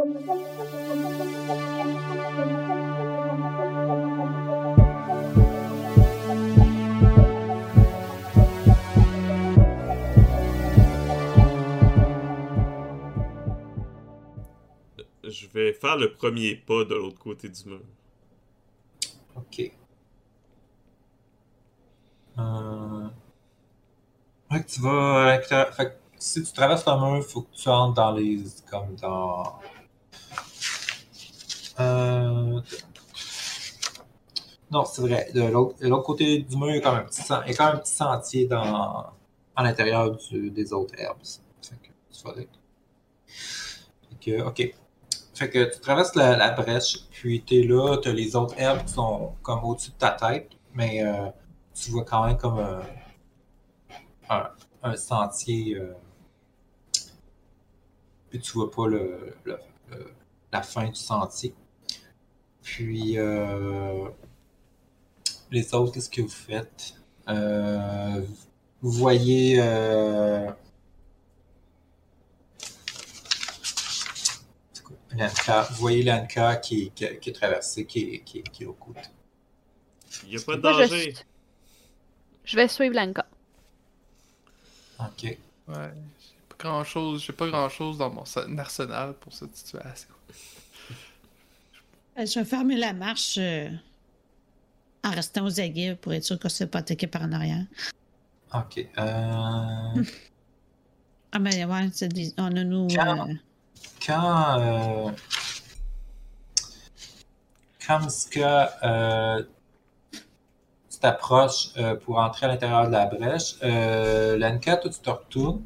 Je vais faire le premier pas de l'autre côté du mur. Ok. Euh... Ouais, tu vas. Fait si tu traverses le mur, faut que tu entres dans les. comme dans. Euh... Non, c'est vrai. De l'autre côté du mur, il y a quand même un petit, il y a quand même un petit sentier dans, à l'intérieur des autres herbes. Fait que. Fait que, ok. Fait que tu traverses la, brèche, puis t'es là, t'as les autres herbes qui sont comme au-dessus de ta tête, mais euh, tu vois quand même comme un, un, sentier, euh, puis tu vois pas la fin du sentier. Puis euh, les autres, qu'est-ce que vous faites? Euh, vous voyez euh, c'est quoi? Lanka, vous voyez Lanka qui, qui, qui est traversée, qui, est- qui, qui est au côté. Il a pas de je, danger. je vais suivre Lanka. Ok. Ouais. J'ai pas grand chose, j'ai pas grand chose dans mon arsenal pour cette situation. Euh, Je vais fermer la marche euh, en restant aux aguets pour être sûr qu'on ne se fait pas attaquer par en arrière. Ok. Euh, Ah, mais ouais, c'est des- on a nous. Quand- euh, quand euh, quand euh, tu t'approches euh, pour entrer à l'intérieur de la brèche, euh, Lanka, toi, tu te retournes,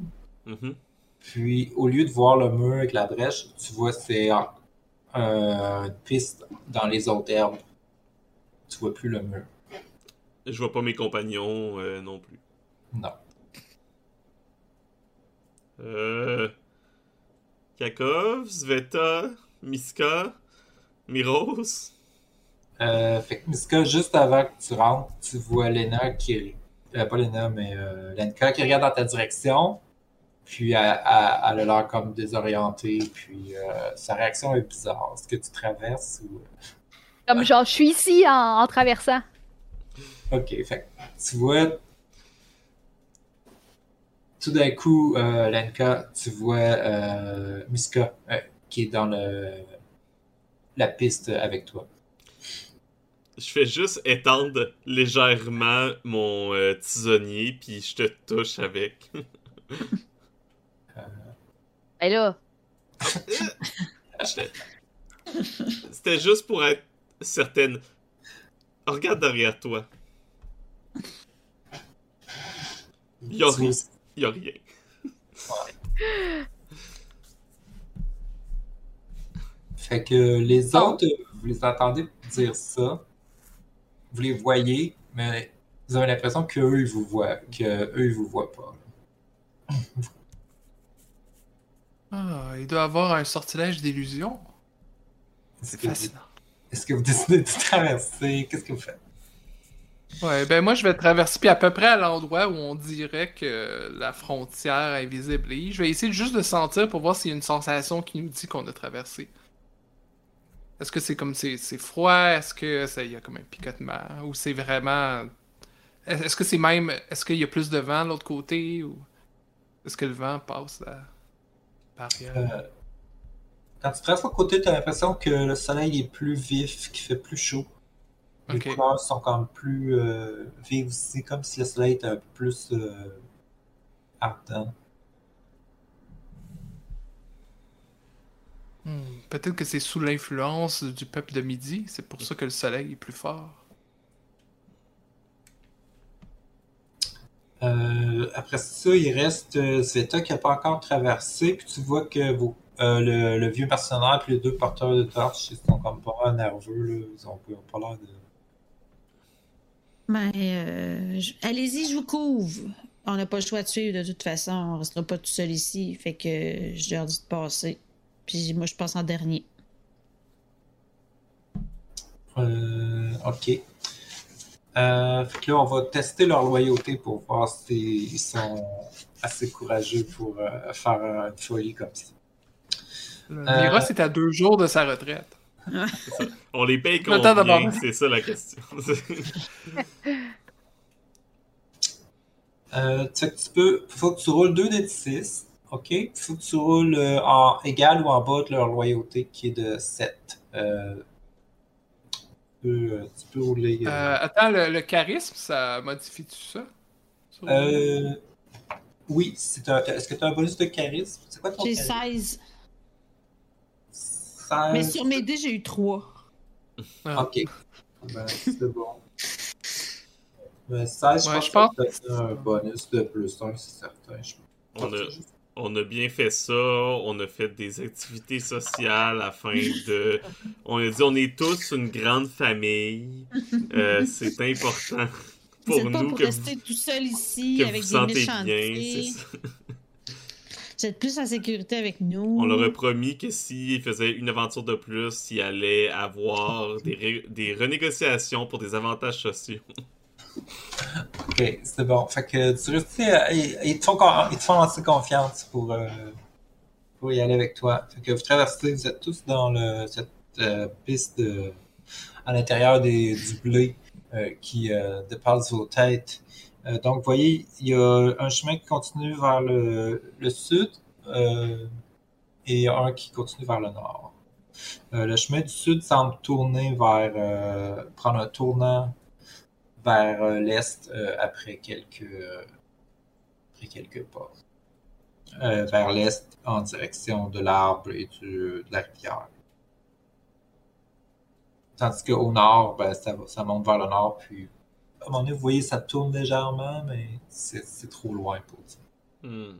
Mhm. puis au lieu de voir le mur avec la brèche, tu vois c'est euh, une piste dans les autres herbes. Tu vois plus le mur. Je vois pas mes compagnons euh, non plus. Non. Euh... Kakov, Sveta, Miska, Miros. Euh, fait que Miska, juste avant que tu rentres, tu vois Lena qui. euh, pas Lena, mais euh, Lenka qui regarde dans ta direction. Puis elle, elle- elle a l'air comme désorientée. Puis euh, sa réaction est bizarre. Est-ce que tu traverses ou? Comme genre, je suis ici en, en traversant. Ok, fait que tu vois. Tout d'un coup, euh, Lenka, tu vois euh, Miska euh, qui est dans le, la piste avec toi. Je fais juste étendre légèrement mon euh, tisonnier, puis je te touche avec. Ben là, C'était juste pour être certaine. Regarde derrière toi. Y'a rien. Y a rien. Fait que les autres, vous les entendez dire ça, vous les voyez, mais vous avez l'impression qu'eux, ils vous voient, qu'eux, ils vous voient pas. Ah, il doit avoir un sortilège d'illusion. C'est fascinant. est-ce que vous décidez de traverser? Qu'est-ce que vous faites? Ouais, ben moi je vais traverser puis à peu près à l'endroit où on dirait que la frontière invisible est. Je vais essayer juste de sentir pour voir s'il y a une sensation qui nous dit qu'on a traversé. Est-ce que c'est comme c'est c'est froid? Est-ce que ça y a comme un picotement? Ou c'est vraiment. Est-ce que c'est même. Est-ce qu'il y a plus de vent de l'autre côté? Ou est-ce que le vent passe barrière? Euh, quand tu traverses l'autre côté, tu as l'impression que le soleil est plus vif, qu'il fait plus chaud. Les couleurs sont comme plus euh, vives aussi, comme si le soleil était un peu plus euh, ardent. Hmm, Peut-être que c'est sous l'influence du peuple de midi. C'est pour ça que le soleil est plus fort. Euh, après ça, il reste euh, Sveta qui n'a pas encore traversé. Puis tu vois que vos- euh, le, le vieux mercenaire et les deux porteurs de torches, ils sont comme pas nerveux. Là. Ils ont, ils ont pas l'air de. ben, euh, allez-y, je vous couvre. On n'a pas le choix de suivre de toute façon. On restera pas tout seul ici. Fait que je leur dis de passer. Puis moi, je passe en dernier. Euh, ok. Euh, fait que là, on va tester leur loyauté pour voir s'ils sont assez courageux pour euh, faire une folie comme ça. Mira, c'est à deux jours de sa retraite. On les paye combien? C'est ça la question. Euh, tu sais que tu peux. Faut que tu roules 2 des 6. OK? Faut que tu roules euh, en égal ou en bas de leur loyauté qui est de 7. Euh, tu, peux, euh, tu peux rouler. euh, Euh, attends, le, le charisme, ça modifie-tu ça? Euh, oui, c'est un- est-ce que tu as un bonus de charisme? C'est quoi ton J'ai charisme? 16. 16. Mais sur mes dés, j'ai eu 3. Ah. Ok. Ben, c'est bon. Ben, 16, je Ouais, pense je pense- que c'est un bonus de plus 1, c'est certain. Je On a, on a bien fait ça, on a fait des activités sociales afin de... On a dit on est tous une grande famille. Euh, c'est important pour êtes pas nous pour que, rester vous, tout seul ici que avec vous des sentez méchants bien. pieds. c'est ça. Vous êtes plus en sécurité avec nous. On leur a promis que s'il faisait une aventure de plus, il allait avoir des, des renégociations pour des avantages sociaux. Ok, c'est bon. Fait que tu réussis à- ils, te font, ils te font assez confiance pour, euh, pour y aller avec toi. Fait que vous traversez, vous êtes tous dans le, cette euh, piste à l'intérieur du blé euh, qui dépasse vos têtes. Donc, vous voyez, il y a un chemin qui continue vers le, le sud et un qui continue vers le nord. Le chemin du sud semble tourner vers, prendre un tournant vers euh, l'est euh, après quelques euh, après quelques pas. Vers l'est en direction de l'arbre et du, de la rivière. Tandis qu'au nord, ben, ça, ça monte vers le nord, puis à un moment donné, vous voyez, ça tourne légèrement, mais c'est c'est trop loin pour dire. Hmm.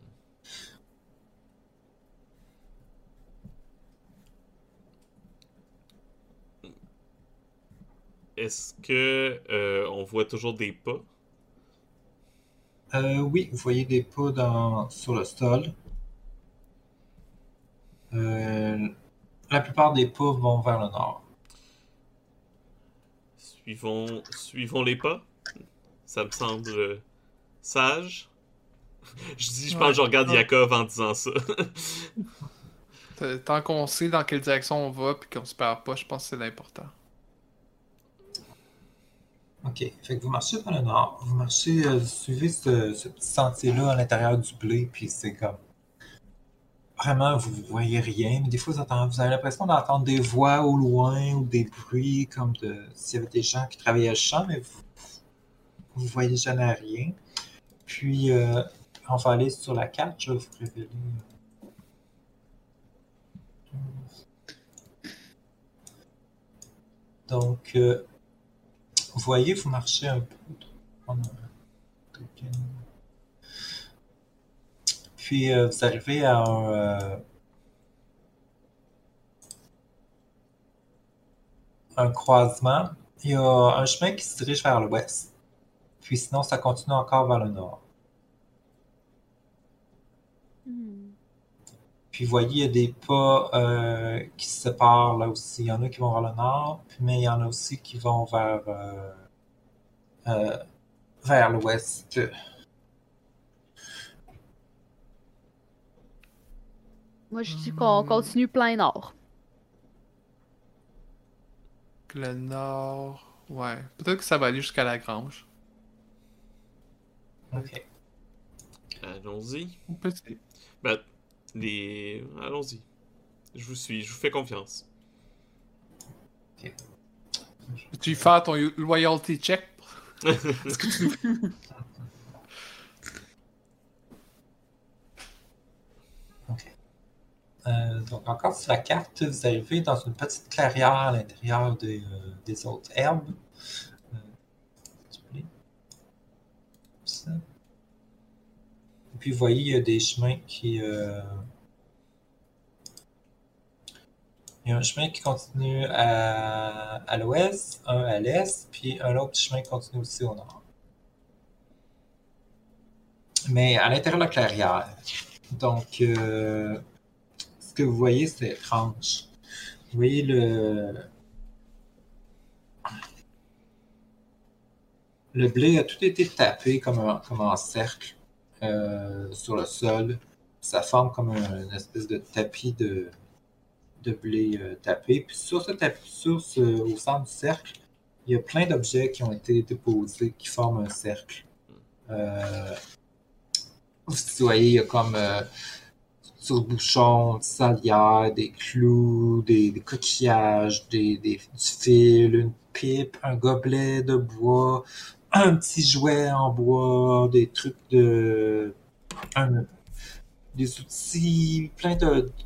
Est-ce que euh, on voit toujours des pas? Euh, oui, vous voyez des pas dans, sur le sol. Euh, la plupart des pas vont vers le nord. Suivons, suivons les pas. Ça me semble euh, sage. Je dis, je pense que je regarde Ouais. Yakov en disant ça. Tant qu'on sait dans quelle direction on va puis qu'on se perd pas, je pense que c'est l'important. OK. Fait que vous marchez vers le nord. Vous marchez, euh, vous suivez ce, petit sentier-là à l'intérieur du blé, puis c'est comme. Vraiment, vous voyez rien, mais des fois, vous, entendez- vous avez l'impression d'entendre des voix au loin ou des bruits comme de. S'il y avait des gens qui travaillaient le champ, mais vous. Vous voyez jamais rien. Puis, euh, on va aller sur la carte, je vais vous révéler. Donc, euh, vous voyez, vous marchez un peu. Puis euh, vous arrivez à un, euh, un croisement. Il y a un chemin qui se dirige vers l'ouest. Puis sinon, ça continue encore vers le nord. Hmm. Puis vous voyez, il y a des pas euh, qui se séparent là aussi. Il y en a qui vont vers le nord, puis, mais il y en a aussi qui vont vers, euh, euh, vers l'ouest. Moi, je dis qu'on continue plein nord. Le nord. Ouais. Peut-être que ça va aller jusqu'à la grange. Ok. Allons-y. Ben, les... Allons-y. Je vous suis, je vous fais confiance. Tu y faire ton loyalty check? Tu... Euh, donc encore sur la carte, vous arrivez dans une petite clairière à l'intérieur des, euh, des autres herbes. Euh, tu peux aller. Ça. Et puis vous voyez, il y a des chemins qui... euh, Il y a un chemin qui continue à, à l'ouest, un à l'est, puis un autre chemin qui continue aussi au nord. Mais à l'intérieur de la clairière. Donc, euh, ce que vous voyez, c'est étrange. Vous voyez le. Le blé a tout été tapé comme un, comme en cercle euh, sur le sol. Ça forme comme un- une espèce de tapis de, blé euh, tapé. Puis sur ce tapis, sur au centre du cercle, il y a plein d'objets qui ont été déposés qui forment un cercle. Euh, vous voyez, il y a comme sur bouchon, des salières, des clous, des, des coquillages, des, des- du fil, une pipe, un gobelet de bois, un petit jouet en bois, des trucs de. un- des outils, plein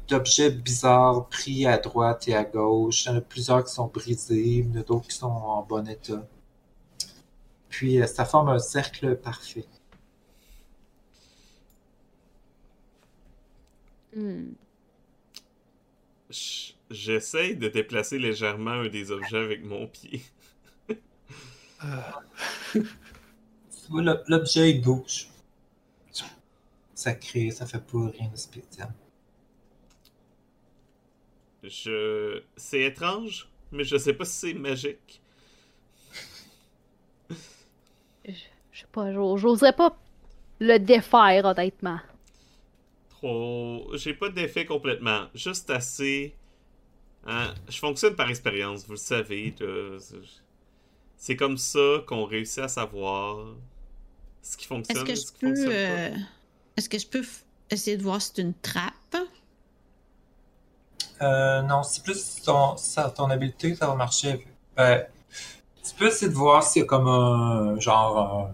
d'objets bizarres pris à droite et à gauche. Il y en a plusieurs qui sont brisés, il y en a d'autres qui sont en bon état. Puis euh, ça forme un cercle parfait. Hmm. J- J'essaye de déplacer légèrement un des objets avec mon pied. Tu vois, l'ob- l'objet bouge. Ça crée, ça fait pas rien de spécial. Je... C'est étrange, mais je sais pas si c'est magique. Je je sais pas, j'o- j'oserais pas le défaire, honnêtement. Trop... J'ai pas d'effet complètement. Juste assez... Hein, Je fonctionne par expérience, vous le savez. là. C'est- comme ça qu'on réussit à savoir ce qui Est-ce fonctionne que et je ce qui peux. fonctionne euh, Est-ce que je peux f- essayer de voir si c'est une trappe? Euh, non, c'est plus ton, ça, ton habileté, ça va marcher. Ben, tu peux essayer de voir s'il y a comme un genre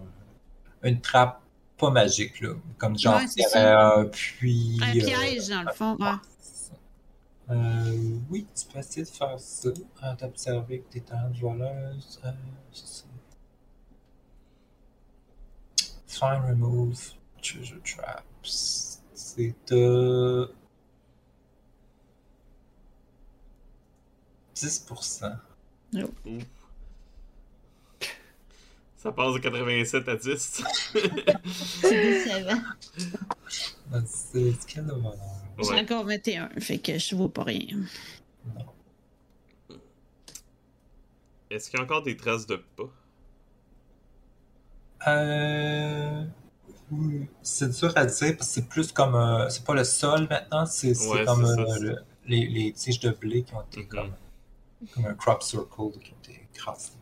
un- une trappe pas magique, là. Comme genre Ouais, c'est un puits. Un euh, piège, dans le fond. ouais. C'est. Euh, oui, tu peux essayer de faire ça. Euh, D'observer que t'es en voleuse. Euh, c'est remove treasure traps. C'est de 10%. Ouf. Ça passe de 87 à 10. C'est décevant. C'est c'est quel le bonheur? J'ai Ouais. encore 21, fait que je vaux pas rien. Non. Est-ce qu'il y a encore des traces de pas? Euh... oui, C'est dur à dire parce que c'est plus comme. euh, c'est pas le sol maintenant, c'est Ouais, comme euh, le- les, les tiges de blé qui ont été Mhm. comme, comme un crop circle qui ont été écrasées.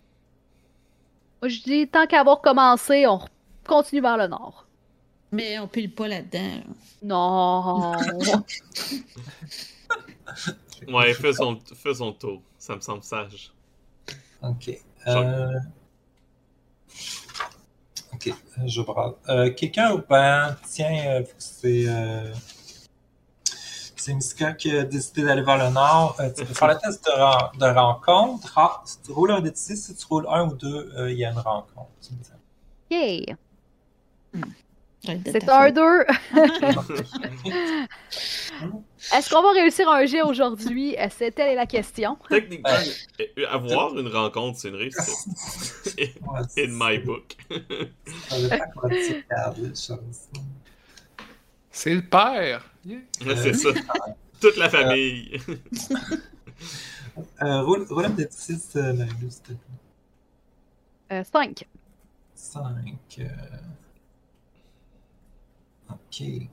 Moi, je dis, tant qu'avoir commencé, on continue vers le nord. Mais on pile pas là-dedans. là. Non. Ouais, fais son, fais son tour. Ça me semble sage. Ok. Euh... Ok, euh, je brade. Euh, Quelqu'un tiens, euh, vu que c'est. Euh... C'est Miska qui a décidé d'aller vers le nord. Euh, tu peux faire le test de, ren- de rencontre. Ah, si tu roules un des 6, si tu roules un ou deux, euh, il y a une rencontre. tu me dis. Yay. De C'est un faute. 2. Est-ce qu'on va réussir un jet aujourd'hui? Euh, C'est telle est la question. Techniquement, euh, avoir une rencontre, c'est une réussite. In my book. C'est le père. Yeah. Ouais, c'est ça. Toute la famille. Euh, roule, roule un des 6, euh, Marie-Lou, s'il te plaît. Euh, 5. 5. Ok.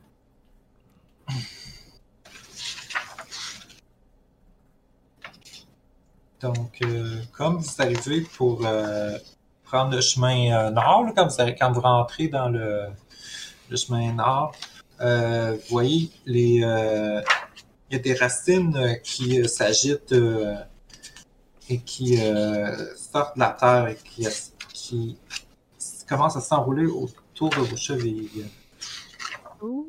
Donc, euh, comme vous arrivez pour euh, prendre le chemin euh, nord, là, quand, vous quand vous rentrez dans le, chemin nord, vous voyez, il y a des racines qui s'agitent et qui sortent de la terre et qui, qui commencent à s'enrouler autour de vos chevilles. On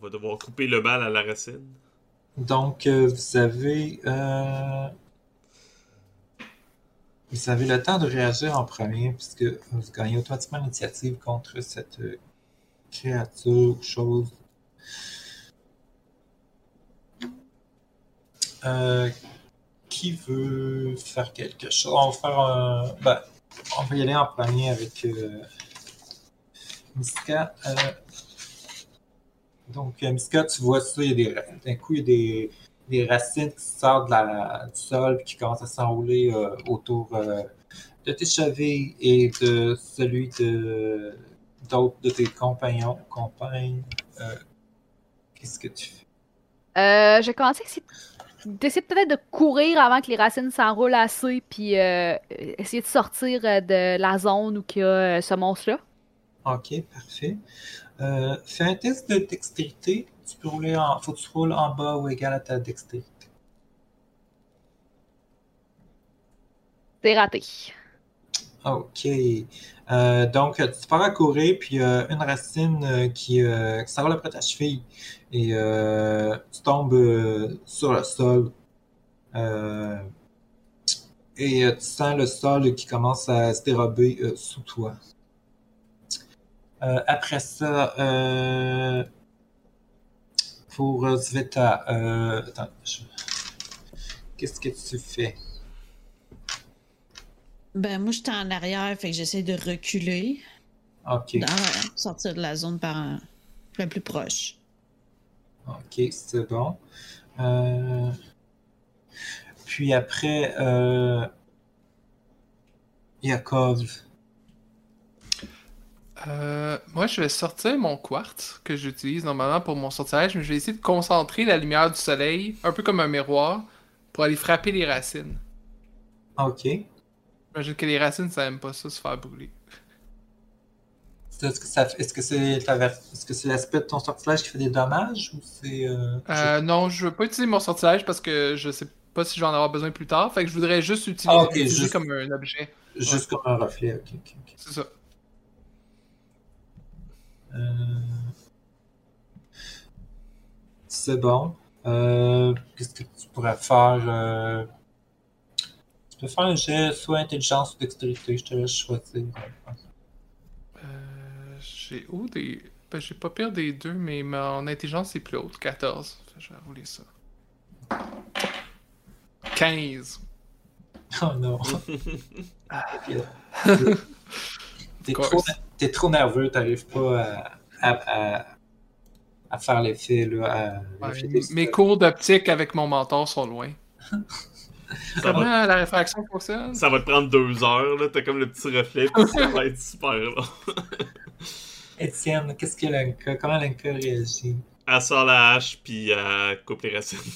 va devoir couper le mal à la racine. Donc, euh, vous avez. euh, vous avez le temps de réagir en premier, puisque vous gagnez automatiquement l'initiative contre cette euh, créature ou chose. Euh, qui veut faire quelque chose? On va faire un. Ben, on va y aller en premier avec euh, Miska. Euh, donc, euh, Miska, tu vois ça, il y a des, d'un coup, il y a des, des racines qui sortent du sol puis qui commencent à s'enrouler autour de tes chevilles et de celui de, d'autres de tes compagnons, compagnes, qu'est-ce que tu fais? Euh, je commençais d'essayer peut-être de courir avant que les racines s'enroulent assez, puis euh, essayer de sortir euh, de la zone où il y a euh, ce monstre-là. Ok, parfait. Euh, fais un test de dextérité. Tu peux rouler en. Faut que tu roules en bas ou égal à ta dextérité. C'est raté. Ok. Euh, donc, tu pars à courir, puis une racine qui, qui s'enroule après ta cheville. Et euh, tu tombes euh, sur le sol. Euh, et tu sens le sol qui commence à se dérober sous toi. Après ça, pour Sveta, attends, je- qu'est-ce que tu fais? Ben, moi, j'étais en arrière, fait que j'essaie de reculer, Ok. dans- sortir de la zone par un, le plus proche. Ok, c'est bon. Euh, Puis après, euh... Yakov. Euh, moi, je vais sortir mon quartz que j'utilise normalement pour mon sortilège, mais je vais essayer de concentrer la lumière du soleil, un peu comme un miroir, pour aller frapper les racines. Ok. J'imagine que les racines, ça aime pas ça, se faire brûler. Est-ce que ça fait- est-ce que c'est ta ver- est-ce que c'est l'aspect de ton sortilège qui fait des dommages ou c'est euh, Euh, non, je veux pas utiliser mon sortilège parce que je sais pas si je vais en avoir besoin plus tard. Fait que je voudrais juste utiliser, Ah, ok, l'utiliser juste- comme un objet. ju- juste comme un reflet? Ok, ok, ok. C'est ça. Euh, C'est bon. Qu'est-ce que tu pourrais faire? Tu peux faire un jet soit intelligence ou dextérité, je te laisse choisir. J'ai où des. Ben, j'ai pas pire des deux, mais mon intelligence est plus haute, 14. Fait que je vais rouler ça. 15. Oh non. T'es course. trop, t'es trop nerveux, t'arrives pas à, à, à, à faire l'effet. là, à- Ouais, l'effet des- mes cours d'optique avec mon mentor sont loin. Ça Comment va, la réfraction fonctionne? ça va te prendre deux heures, là. T'as comme le petit reflet, puis ça va être super long. Étienne, qu'est-ce que Lenka, comment Lenka réagit? Elle sort la hache, puis elle coupe les racines.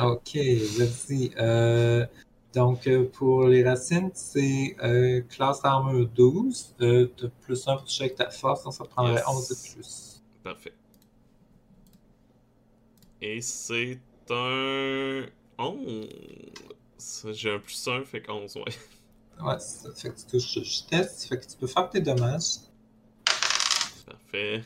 Ok, vas-y. Euh, donc, euh, pour les racines, c'est euh, classe armure 12. Euh, t'as plus 1 pour toucher avec ta force, donc ça prendrait Yes. 11 de plus. Parfait. Et c'est un 11. J'ai un plus 1, fait 11, ouais. Ouais, ça fait que tu touches de justesse, fait que tu peux faire tes dommages. Parfait.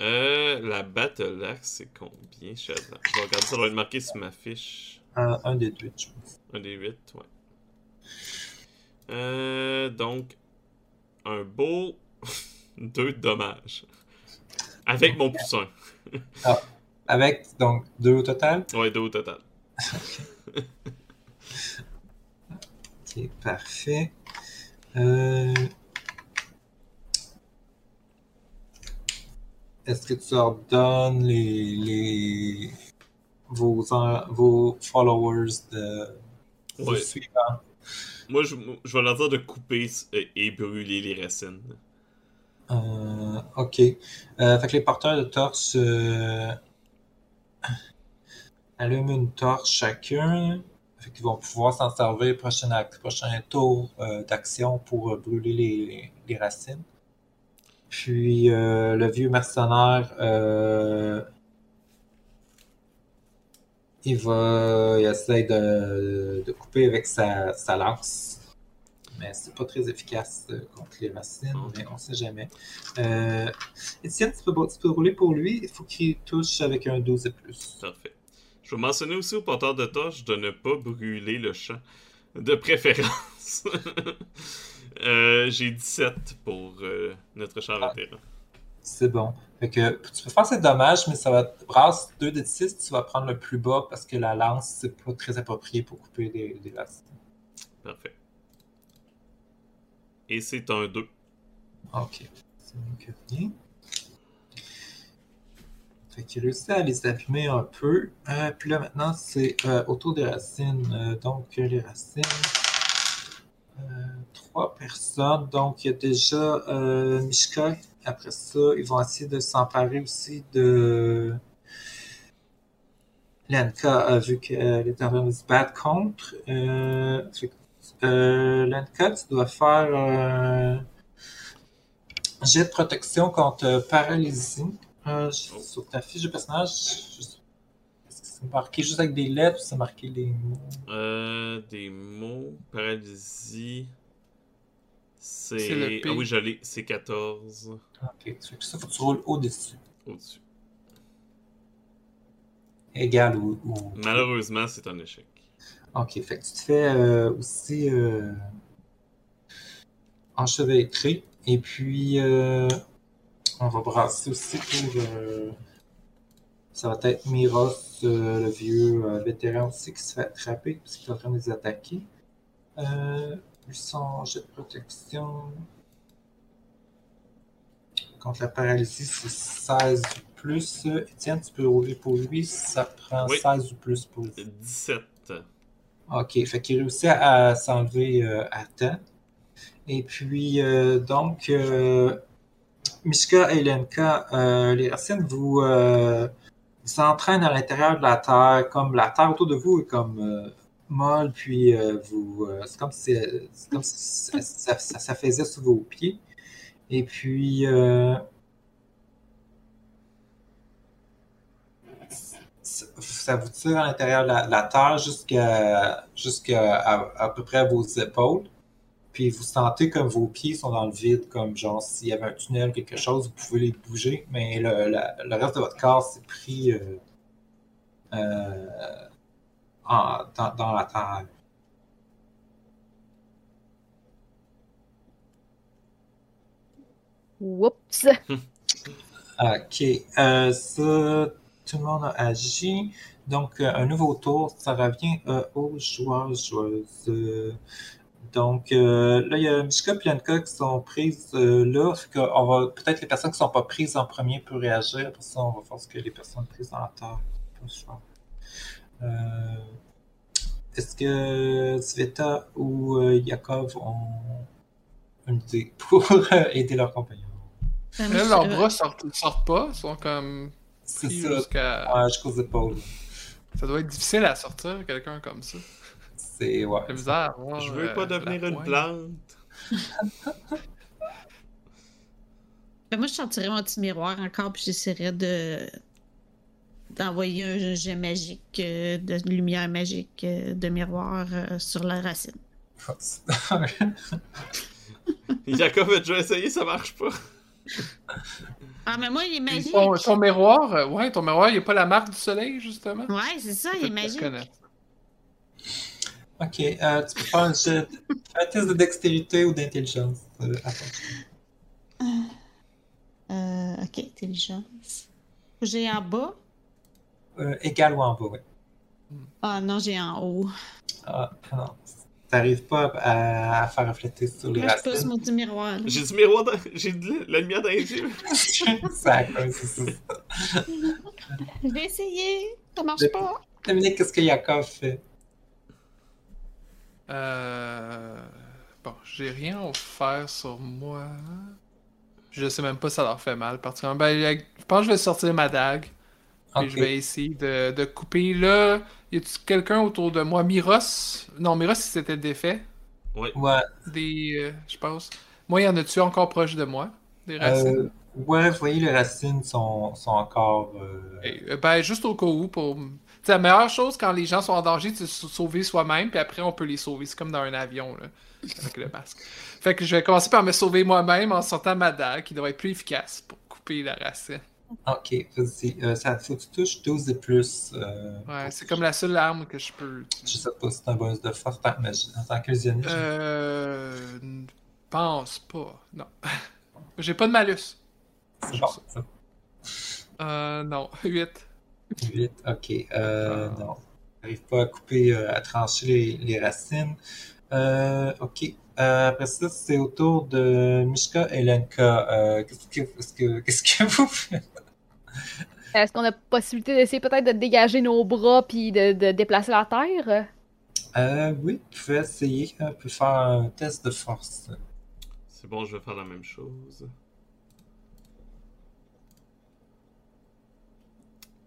Euh, la battle axe, c'est combien, Shazam? Je vais regarder, ça doit être marqué sur ma fiche. Un, un des deux, je pense. Un des 8, ouais. Euh, donc, un beau 2 de dommages. Avec mon plus 1. Avec, donc, deux au total? Ouais, 2 au total. Ok, parfait. Euh... Est-ce que tu ordonnes les, les... Vos, vos followers de Ouais. suivants? Moi, je, je vais leur dire de couper et, et brûler les racines. Euh, ok. Euh, fait que les porteurs de torches euh, allument une torche chacun. Fait qu'ils vont pouvoir s'en servir prochain, prochain tour euh, d'action pour euh, brûler les, les racines. Puis euh, le vieux mercenaire, euh, il va, il essaie de, de couper avec sa, sa lance. Mais c'est pas très efficace euh, contre les racines, mais on sait jamais. Euh, Étienne, tu peux, tu peux rouler pour lui. Il faut qu'il touche avec un 12 et plus. Parfait. Je vais mentionner aussi au porteur de torche de ne pas brûler le champ. De préférence. Euh, J'ai 17 pour euh, notre champ vétéran. C'est bon. Fait que tu peux faire ces dommages, mais ça va te brasse 2 de 6, tu vas prendre le plus bas parce que la lance, c'est pas très approprié pour couper des, des racines. Parfait. Et c'est un 2. Ok. C'est mieux que rien. Fait qu'il réussit à les abîmer un peu. Euh, puis là, maintenant, c'est euh, autour des racines. Euh, donc, les racines. 3, trois personnes. Donc, il y a déjà euh, Mishka. Après ça, ils vont essayer de s'emparer aussi de Lenka, euh, vu qu'elle est en train de se battre contre. Euh, euh, Lenka, tu dois faire euh, un jet de protection contre euh, paralysie. Euh, sur ta fiche de personnage, est-ce que c'est marqué juste avec des lettres ou c'est marqué des mots? Euh, des mots, paralysie. C'est C'est. le P. Ah oui, je l'ai, c'est 14 Ok, ça fait que ça, faut que tu roules au-dessus. au-dessus. Égal ou, ou- Malheureusement, c'est un échec. Ok, fait que tu te fais euh, aussi euh, enchevêtrer. Et puis, euh, on va brasser aussi pour. euh, ça va être Miros, euh, le vieux euh, vétéran aussi, qui se fait attraper parce qu'il est en train de les attaquer. Euh, lui, son jet de protection. Contre la paralysie, c'est 16 ou plus. Étienne, tu peux rouler pour lui. Ça prend Oui. 16 ou plus pour lui. 17. Ok, fait qu'il réussit à s'enlever euh, à temps. Et puis, euh, donc, euh, Mishka et Lenka, euh, les racines vous, vous entraînent à l'intérieur de la Terre, comme la Terre autour de vous est comme molle, puis euh, vous, euh, c'est comme si, si ça, faisait sous vos pieds. Et puis, euh, ça vous tire à l'intérieur de la, la terre jusqu'à à, peu près à vos épaules. Puis vous sentez comme vos pieds sont dans le vide, comme genre s'il y avait un tunnel, quelque chose, vous pouvez les bouger, mais le, le reste de votre corps s'est pris euh, euh, en- dans, dans la terre. Oups! Ok, euh, ça, tout le monde a agi. Donc, euh, un nouveau tour, ça revient euh, aux joueurs, joueuses. Donc, euh, là, il y a Mishka et Lenka qui sont prises euh, là. Fait qu'on va, peut-être les personnes qui sont pas prises en premier peuvent réagir. Après ça, on va voir ce que les personnes prises la terre peuvent faire. Euh, Est-ce que Sveta ou euh, Yakov ont une idée pour euh, aider leurs compagnons? Euh, moi, Là, leurs euh, bras sortent, sortent pas, ils sont comme C'est pris ça. jusqu'à. Ouais, jusqu'aux épaules. Ça doit être difficile à sortir, quelqu'un comme ça. C'est ouais. C'est bizarre. voir, Je veux euh, pas devenir la une plante. Ben, moi, je sortirais mon petit miroir encore, puis j'essaierais de d'envoyer un jet magique, euh, de lumière magique euh, de miroir euh, sur la racine. Jacob a déjà essayé, ça marche pas. Ah, mais moi, il est magique! Ton, ton miroir, ouais, ton miroir, il n'y a pas la marque du soleil, justement? Ouais, c'est ça, il est magique. ok, euh, tu peux faire un, jet- un test de dextérité ou d'intelligence. euh, attends. Euh, ok, intelligence. J'ai en bas. Euh, égal ou en bas, oui. Ah non, j'ai en haut. Ah, non. T'arrives pas à, à faire refléter sur les Là, je racines. mon petit miroir. J'ai du miroir dans... J'ai de la lumière dans les yeux. ça, quoi, c'est ça. Je vais essayer. Ça marche pas. Dominique, qu'est-ce que Yakov fait? Euh... Bon, j'ai rien à faire sur moi. Je sais même pas si ça leur fait mal, particulièrement. Ben, je pense que je vais sortir ma dague. Je vais essayer de, de couper là. Y a-tu quelqu'un autour de moi? Miros? Non, Miros, il s'était défait. Ouais. Ouais, Des. euh, je pense. Moi, y en a-tu encore proche de moi? Des racines? euh, ouais, vous voyez, les racines sont, sont encore. euh, Et, ben, juste au cas où, pour. Tu sais, la meilleure chose quand les gens sont en danger, c'est de se sauver soi-même, puis après, on peut les sauver. C'est comme dans un avion, là, avec le masque. Fait que je vais commencer par me sauver moi-même en sortant ma dague, qui doit être plus efficace pour couper la racine. Ok, vas-y. Euh, ça faut que tu touches 12 et plus. euh, Ouais, c'est comme la seule arme que je peux. Je sais pas si c'est un bonus de force en tant, mais en tant qu'illusionniste. Euh. Pense pas. Non. J'ai pas de malus. c'est bon. ça. Euh, non. 8. 8, ok. Euh, Ah. non. J'arrive pas à couper, euh, à trancher les, les racines. Euh, ok. Euh, après ça, c'est au tour de Mishka et Lenka. Euh, qu'est-ce que, qu'est-ce que, qu'est-ce que vous faites? Est-ce qu'on a possibilité d'essayer peut-être de dégager nos bras puis de, de déplacer la terre? Euh, oui, vous pouvez essayer. Vous pouvez faire un test de force. C'est bon, je vais faire la même chose.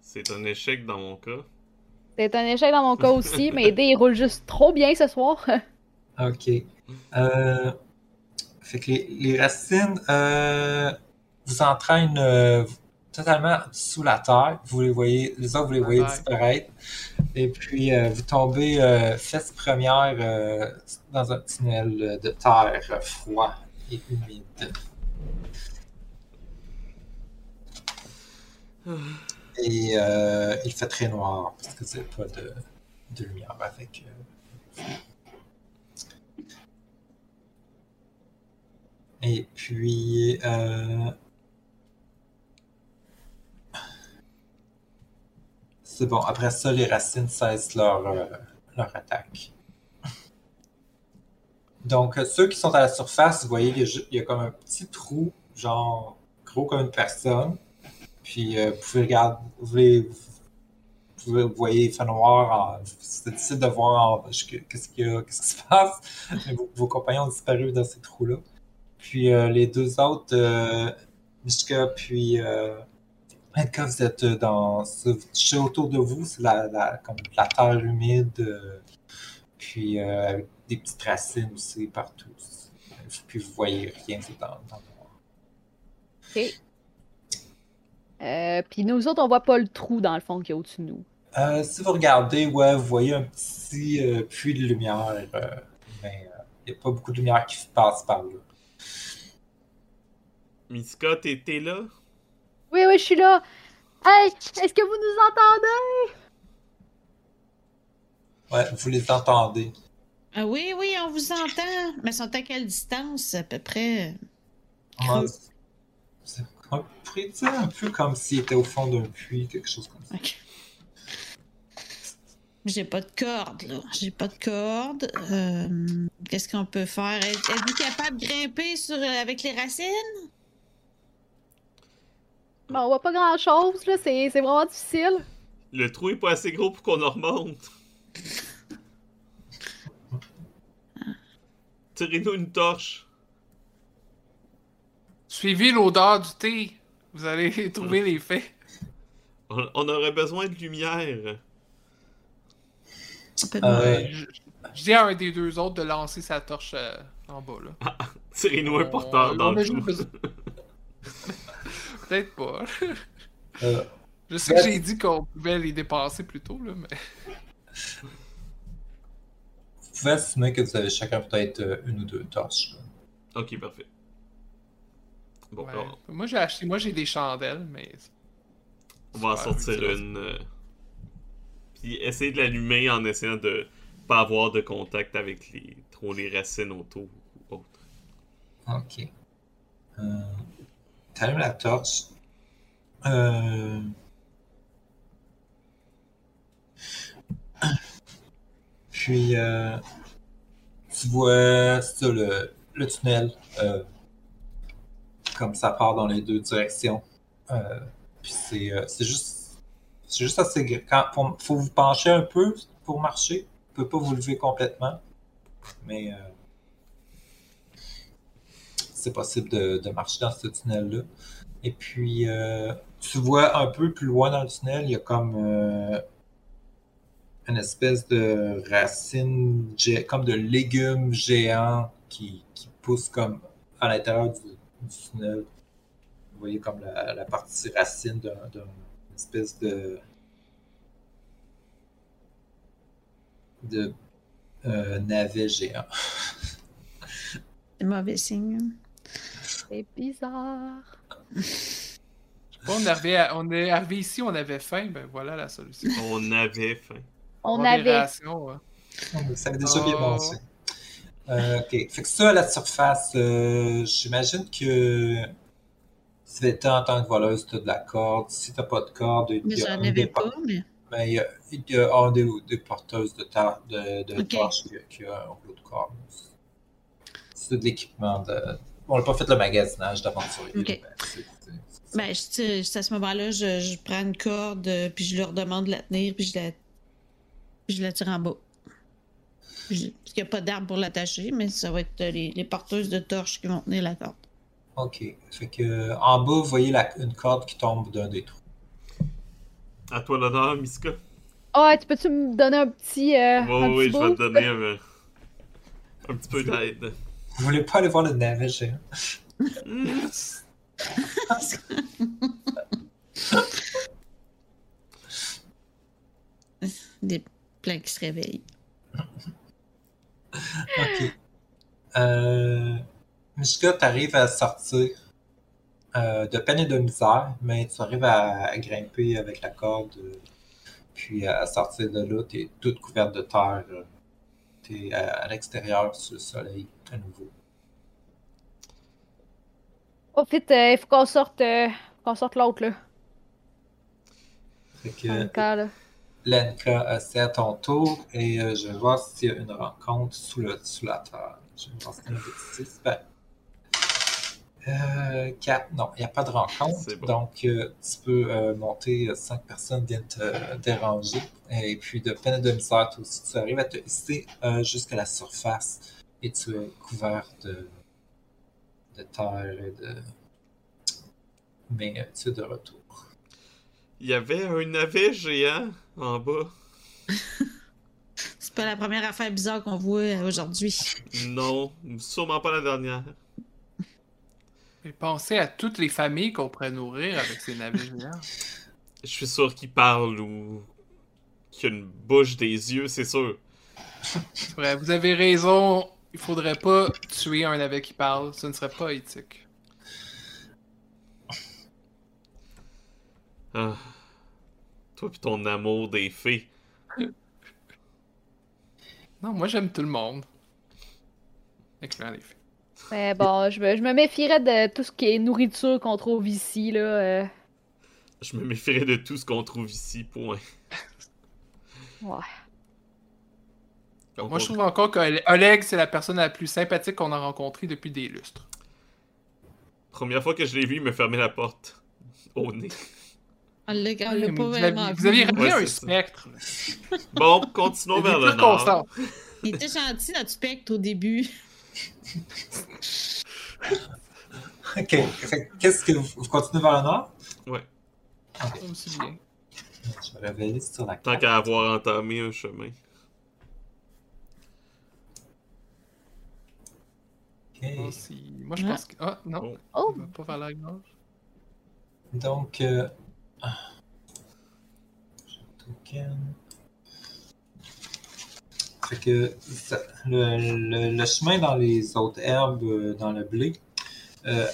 C'est un échec dans mon cas. C'est un échec dans mon cas aussi, mais Dé, il roule juste trop bien ce soir. Ok. Euh, fait que les, les racines euh, vous entraînent euh, totalement sous la terre. Vous les voyez, les autres, vous les voyez disparaître. Et puis, euh, vous tombez euh, fesses premières euh, dans un tunnel de terre froid et humide. Et euh, il fait très noir parce que c'est pas de, de lumière avec. Et puis, euh, c'est bon. Après ça, les racines cessent leur, euh, leur attaque. Donc, euh, ceux qui sont à la surface, vous voyez, il y a, comme un petit trou, genre gros comme une personne. Puis, euh, vous pouvez regarder, vous, pouvez- vous voyez, il fait noir. C'est difficile de voir qu'est-ce qu'est-ce qui se passe. Vos, compagnons ont disparu dans ces trous-là. Puis les deux autres, Mishka puis euh, Edka, vous êtes dans. ce- Je sais autour de vous, c'est la, la, comme la terre humide, euh, puis euh, avec des petites racines aussi partout. Puis vous voyez rien c'est dans, dans le noir. Ok. Euh, Puis nous autres, on voit pas le trou dans le fond qu'il y a au-dessus de nous. Euh, si vous regardez, ouais, vous voyez un petit euh, puits de lumière, euh, mais euh, il n'y a pas beaucoup de lumière qui passe par là. Miska, t'es là? Oui, oui, je suis là. Hey, est-ce que vous nous entendez? Ouais, vous les entendez. Ah oui, oui, on vous entend. Mais ils sont à quelle distance, à peu près? C'est- on pourrait dire un peu comme s'il était au fond d'un puits, quelque chose comme ça. Ok. J'ai pas de corde, là. J'ai pas de corde. Euh, Qu'est-ce qu'on peut faire? Êtes- Êtes-vous capable de grimper sur, euh, avec les racines? Bon, on voit pas grand-chose, là. C'est c'est vraiment difficile. Le trou est pas assez gros pour qu'on en remonte. Tirez-nous une torche. Suivez l'odeur du thé. Vous allez trouver les faits. On, on aurait besoin de lumière. Euh. Euh, je, je dis à un des deux autres de lancer sa torche euh, en bas. Là. Tirez-nous un On- porteur dans on le trou. Peut-être pas. Euh, Je sais que j'ai dit qu'on pouvait les dépasser plus tôt, là, mais. vous pouvez assumer que vous avez chacun peut-être euh, une ou deux torches. là. Ok, parfait. Bon, Ouais. alors, Moi j'ai acheté, moi j'ai des chandelles, mais. on va en sortir une. euh, Puis essayer de l'allumer en essayant de pas avoir de contact avec les trop les racines autour ou autre. Ok. Euh, T'allumes la torche. Euh... Puis, euh, tu vois ça, le, tunnel, euh, comme ça part dans les deux directions. Euh, puis c'est juste, c'est juste assez. Quand, pour- faut vous pencher un peu pour marcher. Vous pouvez pas vous lever complètement. Mais c'est possible de, de marcher dans ce tunnel-là. Et puis, euh, tu vois un peu plus loin dans le tunnel, il y a comme euh, une espèce de racine, comme de légumes géants qui, qui poussent comme à l'intérieur du, tunnel. Vous voyez comme la, partie racine d'un- d'une espèce de de euh, navet géant. C'est mauvais signe. C'est bizarre. Bon, on, arrivait à- on est arrivé ici, on avait faim, ben voilà la solution. On avait faim. On des avait. hein. Ça avait déjà bien pensé. Euh, ok. Fait que ça, à la surface, euh, j'imagine que si t'es en tant que voleuse, t'as de la corde. Si t'as pas de corde, il Mais y a des, pas, mais. ben, il y a, il y a un des, des porteuses de, ta- de, de Ok. torches qui, a- qui a un rouleau de corde. C'est de l'équipement de. On n'a pas fait le magasinage d'aventurier. Ok. mais c'est- c'est- c'est- Ben, je, à ce moment-là, je, je prends une corde, euh, puis je leur demande de la tenir, puis je la, puis je la tire en bas. Parce qu'il n'y a pas d'arbre pour l'attacher, mais ça va être euh, les, les porteuses de torches qui vont tenir la corde. Ok. Fait que en bas, vous voyez la- une corde qui tombe d'un des trous. À toi l'honneur, Miska. Ah, tu peux-tu me donner un petit. Euh, Oui, un oui, petit je vais te donner un, un petit peu d'aide. Vous voulez pas aller voir le navet géant? Hmm. Des pleins qui se réveillent. Ok. Euh, Mishka, t'arrives à sortir euh, de peine et de misère, mais tu arrives à, à grimper avec la corde, euh, puis à sortir de là, t'es toute couverte de terre. À, à l'extérieur sous le soleil à nouveau. Oh, vite, euh, il faut qu'on sorte, euh, qu'on sorte l'autre, là. Fait que là. Lenka, c'est à ton tour et euh, je vais voir s'il y a une rencontre sous, le, sous la terre. Je vais voir si il y a une bêtise. Euh, quatre, non, il n'y a pas de rencontre. Bon. Donc, euh, tu peux euh, monter, euh, cinq personnes viennent te déranger. Et puis, de peine et de misère, toi aussi, tu arrives à te hisser euh, jusqu'à la surface et tu es couvert de, de terre et de. Mais euh, tu es de retour. Il y avait un navet géant en bas. C'est pas la première affaire bizarre qu'on voit aujourd'hui. Non, sûrement pas la dernière. Et pensez à toutes les familles qu'on pourrait nourrir avec ces navires géants. Je suis sûr qu'il parle ou qu'il a une bouche, des yeux, c'est sûr. C'est vrai, vous avez raison. Il faudrait pas tuer un navet qui parle. Ce ne serait pas éthique. Ah. Toi pis ton amour des fées. Non, moi j'aime tout le monde. Incluant les filles. Mais bon, je me, je me méfierais de tout ce qui est nourriture qu'on trouve ici, là. euh. Je me méfierais de tout ce qu'on trouve ici, point. Ouais. Moi je trouve encore qu'Oleg c'est la personne la plus sympathique qu'on a rencontrée depuis des lustres. Première fois que je l'ai vu, il me fermait la porte. Au nez. On l'a Mais pas vous, vraiment aviez, vous aviez vu. ramené Ouais, un ça. spectre. là. Bon, continuons vers le nord. constant. Il était gentil, notre spectre, au début. Ok. Qu'est-ce que vous, vous continuez vers le nord? Aussi bien. Je vais sur la Tant carte. qu'à avoir entamé un chemin. Ok. Aussi. Moi je Ah. pense que. Ah non, Oh! va pas vers la gorge. Donc, euh... token. Fait que le, chemin dans les autres herbes, euh, dans le blé, euh,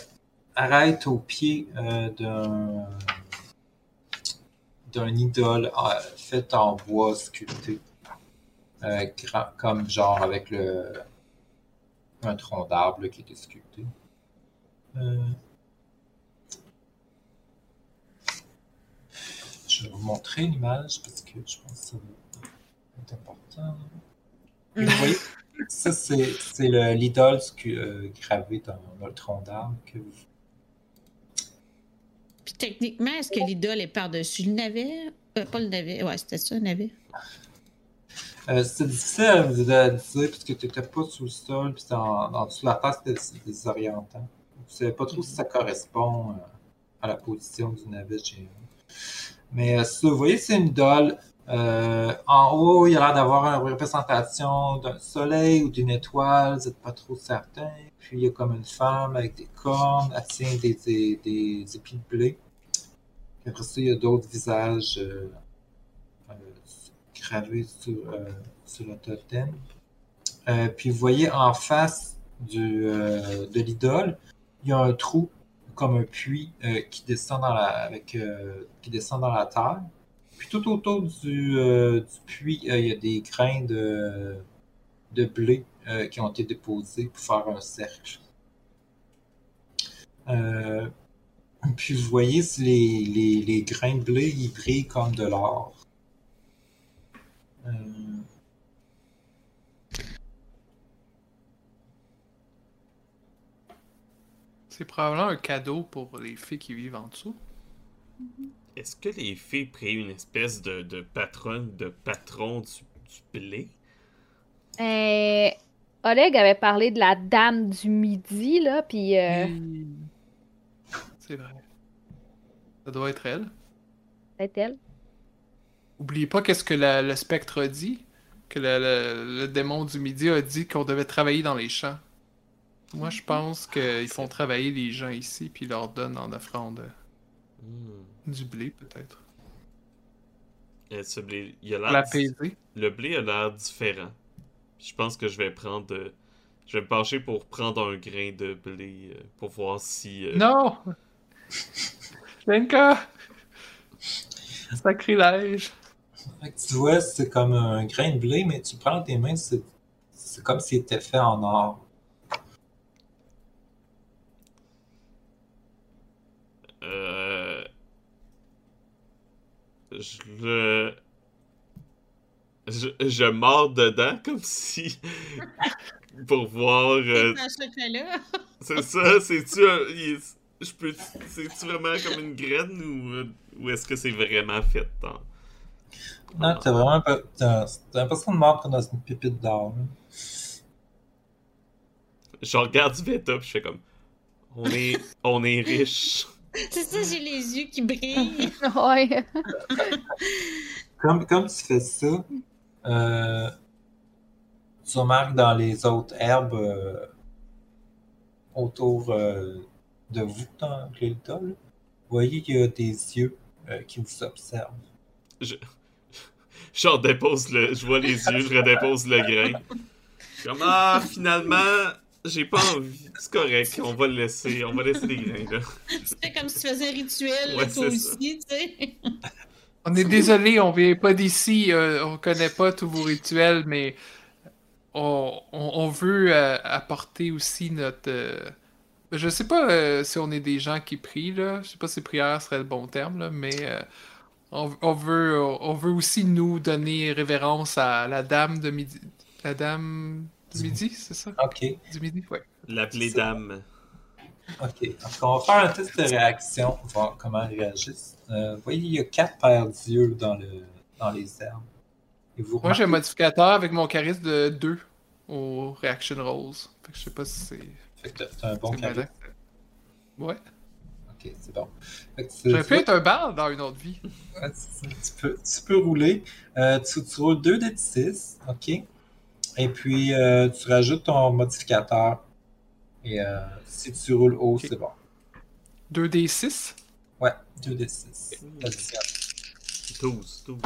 arrête au pied euh, d'un d'un idole euh, fait en bois sculpté, comme genre avec le un tronc d'arbre qui était sculpté. Je vais vous montrer l'image parce que je pense que ça va être important. Vous voyez, ça c'est c'est le- l'idole euh, gravé dans, dans le tronc d'arbre que vous Puis techniquement, est-ce que l'idole est par-dessus le navet? Euh, pas le navet. Ouais, c'était ça, le navet. Euh, c'est difficile à dire parce que tu n'étais pas sous le sol, puis c'était en, en dessous de la terre, c'était c'était désorientant. Vous ne savez pas trop si ça correspond euh, à la position du navet géant. Mais ça, vous voyez, c'est une idole. Euh, en haut, il a l'air d'avoir une représentation d'un soleil ou d'une étoile, vous n'êtes pas trop certain. Puis il y a comme une femme avec des cornes, elle tient des, des, des épis de blé. Après ça, il y a d'autres visages euh, euh, gravés sur, le totem. Puis vous voyez en face de l'idole, il y a un trou comme un puits qui descend dans la avec qui descend dans la terre. Puis tout autour du, euh, du puits, euh, il y a des grains de, de blé euh, qui ont été déposés pour faire un cercle. Euh, puis vous voyez, les, les, les grains de blé, ils brillent comme de l'or. Euh, C'est probablement un cadeau pour les filles qui vivent en dessous. Est-ce que les fées prient une espèce de, de patronne, de patron du, du blé? Euh, Oleg avait parlé de la dame du midi, là, puis... euh. C'est vrai. Ça doit être elle. C'est elle. Oubliez pas qu'est-ce que la- le spectre a dit. Que le, le- le démon du midi a dit qu'on devait travailler dans les champs. Moi, je pense qu'ils font travailler les gens ici, puis ils leur donnent en offrande Hmm. Du blé, peut-être. Et ce blé, il a Pour l'air l'apaiser. Le blé a l'air différent. Je pense que je vais prendre. euh, Je vais me pencher pour prendre un grain de blé euh, pour voir si. euh, Non! Lenka! Sacrilège! Fait que tu vois, c'est comme un grain de blé, mais tu prends tes mains, c'est c'est comme s'il était fait en or. Je. Je, je mords dedans comme si. pour voir. euh, Dans c'est ça, c'est-tu un. Je peux. C'est-tu vraiment comme une graine ou, euh, ou est-ce que c'est vraiment fait en. Non, t'as vraiment un peu. T'as l'impression de mordre comme dans une pépite d'or. là. Je regarde du bêta puis je fais comme. On est, on est riche. C'est ça, j'ai les yeux qui brillent. ouais. Comme, comme tu fais ça, euh, tu remarques dans les autres herbes euh, autour euh, de vous dans là, vous voyez qu'il y a des yeux euh, qui vous observent. Je redépose le. Je vois les yeux, je redépose le grain. Comme ah, finalement, j'ai pas envie. C'est correct, on va le laisser. On va laisser les grains là. C'était comme si tu faisais un rituel, Ouais, toi aussi, tu sais. On est désolé, on vient pas d'ici, euh, on connaît pas tous vos rituels, mais on, on- on veut euh, apporter aussi notre. euh, Je sais pas euh, si on est des gens qui prient, là. Je sais pas si prière serait le bon terme, là, mais euh, on, on veut, on veut aussi nous donner révérence à la dame de midi. La dame du midi, c'est ça? Ok, Du midi, ouais. L'appeler dame. ok. Donc, on va faire un test de réaction pour voir comment ils réagissent. Euh, vous voyez, il y a quatre paires d'yeux dans, le, dans les herbes. Et vous Moi, j'ai un modificateur avec mon charisme de 2 au Reaction Rolls. Fait que je sais pas si c'est. Fait que t'as- un bon malin. Ouais. Ok, c'est bon. Fait que tu- J'aurais pu être un bal dans une autre vie. Ouais, c'est ça. tu, peux, tu peux rouler. Euh, tu, tu roules 2 de 6, OK? Et puis, euh, tu rajoutes ton modificateur. Et euh, si tu roules haut, Ok. c'est bon. 2d6. Ouais, 2 de 6. 12, 12.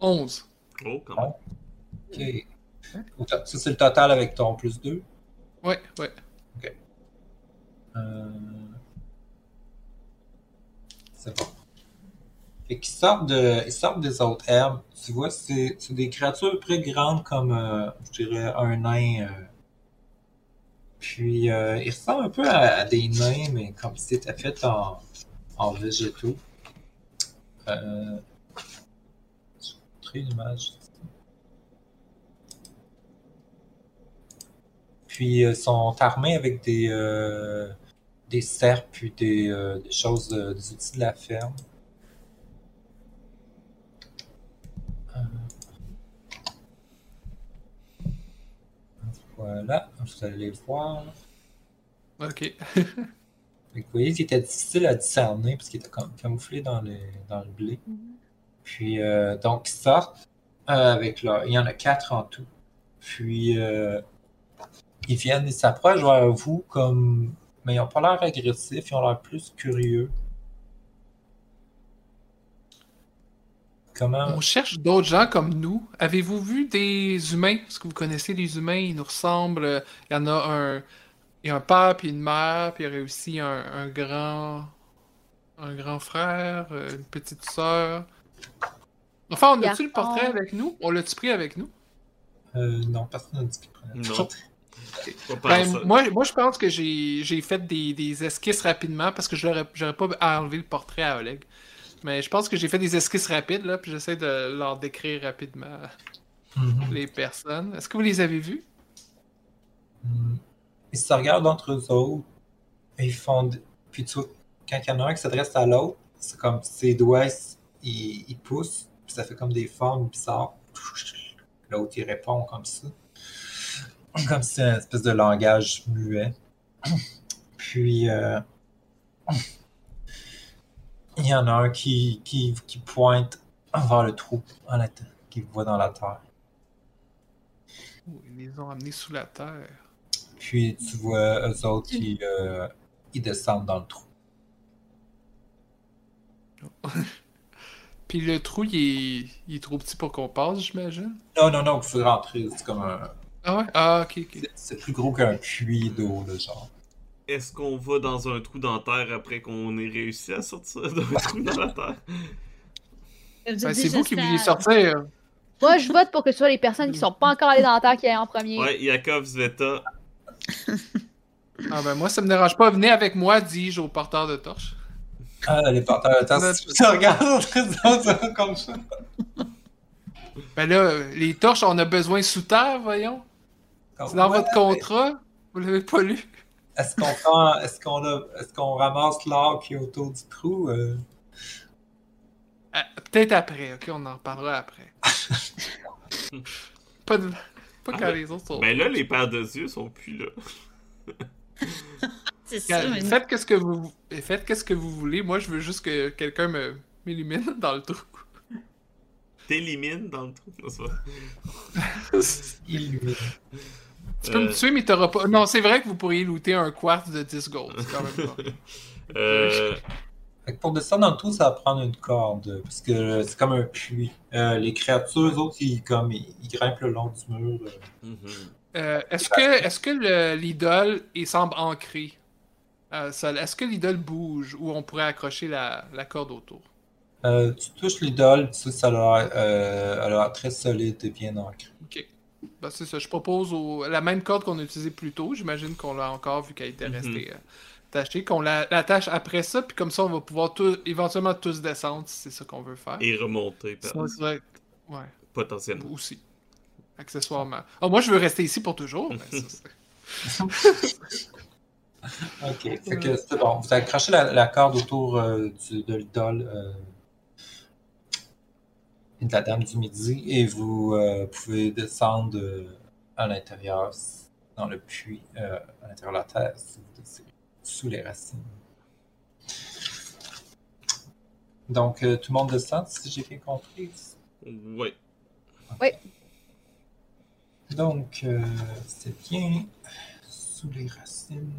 11. Oh, quand même. OK. Ça, c'est le total avec ton plus 2. Ouais, ouais. Euh... C'est bon. Fait qu'ils sortent, de... ils sortent des autres herbes. Tu vois, c'est des créatures à peu près grandes comme, euh, je dirais, un nain. euh. Puis, euh, ils ressemblent un peu à, des nains, mais comme si c'était fait en, en végétaux. Euh... Je vais montrer une image. Puis, ils sont armés avec des, euh, des serpes puis des, euh, des choses, euh, des outils de la ferme. Voilà, vous allez les voir. Ok. Fait que vous voyez qu'il était difficile à discerner parce qu'il était comme camouflé dans le, dans le blé. Puis, euh, donc, ils sortent euh, avec leur. Il y en a quatre en tout. Puis, euh, ils viennent, ils s'approchent vers vous comme. Mais ils n'ont pas l'air agressifs, ils ont l'air plus curieux. Comment? On cherche d'autres gens comme nous. Avez-vous vu des humains? Est-ce que vous connaissez les humains? Ils nous ressemblent. Il y en a un. Il y a un père puis une mère, puis il y aurait aussi un, un grand. Un grand frère, euh, une petite sœur. Enfin, on a-tu le portrait avec nous? On l'a-tu pris avec nous? Euh, non, personne n'a dit qu'il prenait. Par Ben, moi, moi, je pense que j'ai fait des, des esquisses rapidement parce que je j'aurais pas enlevé le portrait à Oleg. Mais je pense que j'ai fait des esquisses rapides, là, puis j'essaie de leur décrire rapidement Mhm. les personnes. Est-ce que vous les avez vus? Hmm. Ils se regardent entre eux autres. Et ils font. Puis tu quand il y en a un qui s'adresse à l'autre, c'est comme ses doigts, ils, ils poussent. Puis ça fait comme des formes bizarres. L'autre, il répond comme ça. Comme si c'est une espèce de langage muet. Puis, euh, il y en a un qui, qui, qui pointe vers le trou en la terre, qui voit dans la terre. Oh, Ils les ont amenés sous la terre. Puis, tu vois eux autres qui euh, ils descendent dans le trou. Puis le trou, il est, il est trop petit pour qu'on passe, j'imagine? Non, non, non, il faut rentrer. C'est comme un. Ah ouais? Ah, ok, ok. c'est- plus gros qu'un puits d'eau, là, genre. Est-ce qu'on va dans un trou dans la terre après qu'on ait réussi à sortir d'un trou dans la terre? Ben, c'est vous qui vouliez stable. sortir. Moi, je vote pour que ce soit les personnes qui sont pas encore allées dans la terre qui aillent en premier. Ouais, Yakov Zveta. Ah ben moi, ça me dérange pas. Venez avec moi, dis-je au porteur de torche. Ah, les porteurs de si tu regardes ça comme ça. Ben là, les torches, on a besoin sous terre, voyons. C'est dans Ouais, votre contrat. Vous l'avez pas lu. Est-ce qu'on prend, est-ce qu'on a, est-ce qu'on ramasse l'or qui est autour du trou? euh? Ah, Peut-être après, ok, on en reparlera après. pas de... pas quand Ah, les autres sont. Ben là, les paires de yeux sont plus là. C'est ça, mais Faites qu'est-ce que vous faites qu'est-ce que vous voulez. Moi, je veux juste que quelqu'un me m'élimine dans le trou. T'élimines dans le trou. Non, c'est pas- Illuminé. Tu peux Euh, me tuer, mais t'auras pas. Non, c'est vrai que vous pourriez looter un quartz de 10 gold. C'est quand même pas. Euh, Fait que pour descendre dans le trou, ça va prendre une corde, parce que c'est comme un puits. Euh, les créatures, eux autres, ils, comme, ils, ils grimpent le long du mur. euh. mhm. Euh, est-ce que, est-ce que le- l'idole il semble ancré euh, sol? Est-ce que l'idole bouge ou on pourrait accrocher la, la corde autour? Euh, tu touches l'idole, tu sais, ça a l'air euh, très solide et bien ancrée. Ok. Ben, c'est ça. Je propose au- la même corde qu'on a utilisée plus tôt. J'imagine qu'on l'a encore vu qu'elle était Mhm. restée euh, attachée. Qu'on la- l'attache après ça, puis comme ça, on va pouvoir tout- éventuellement tous descendre si c'est ça qu'on veut faire. Et remonter, par- vrai que- Ouais, potentiellement. aussi. Accessoirement. Ah, moi, je veux rester ici pour toujours. ça, Ok, fait que c'est bon. Vous accrochez la, la corde autour euh, du- de l'idole euh, de la Dame du Midi et vous euh, pouvez descendre euh, à l'intérieur, dans le puits, euh, à l'intérieur de la terre, si vous désirez, sous les racines. Donc, euh, tout le monde descend, si j'ai bien compris? Ouais. Donc, euh, c'est bien sous les racines.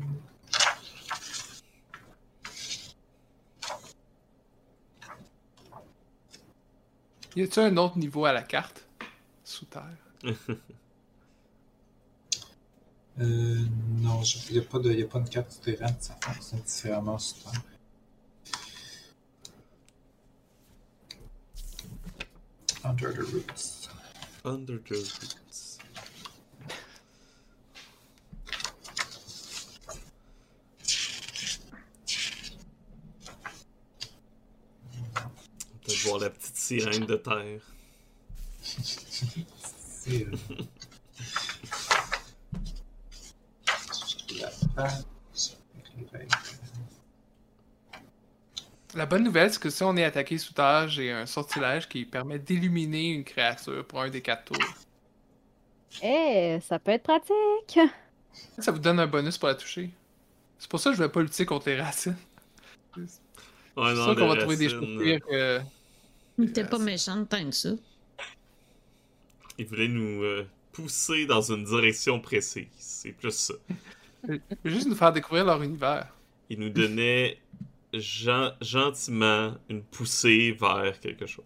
Y a-t-il un autre niveau à la carte? Sous terre. Euh, non, il n'y a, pas de- y a pas de carte souterraine, ça fonctionne différemment sous terre. Under the roots. Under the roots. Peut-être voir la petite sirène de terre. La bonne nouvelle, c'est que si on est attaqué sous terre, j'ai un sortilège qui permet d'illuminer une créature pour un des quatre tours. Eh, ça peut être pratique. Ça vous donne un bonus pour la toucher. C'est pour ça que je vais pas lutter contre les racines. Ouais, C'est sûr qu'on va trouver des choses pires que. T'es pas méchante tant que ça. Il voulait nous euh, pousser dans une direction précise. C'est plus ça. Juste nous faire découvrir leur univers. Il nous donnait gen- gentiment une poussée vers quelque chose.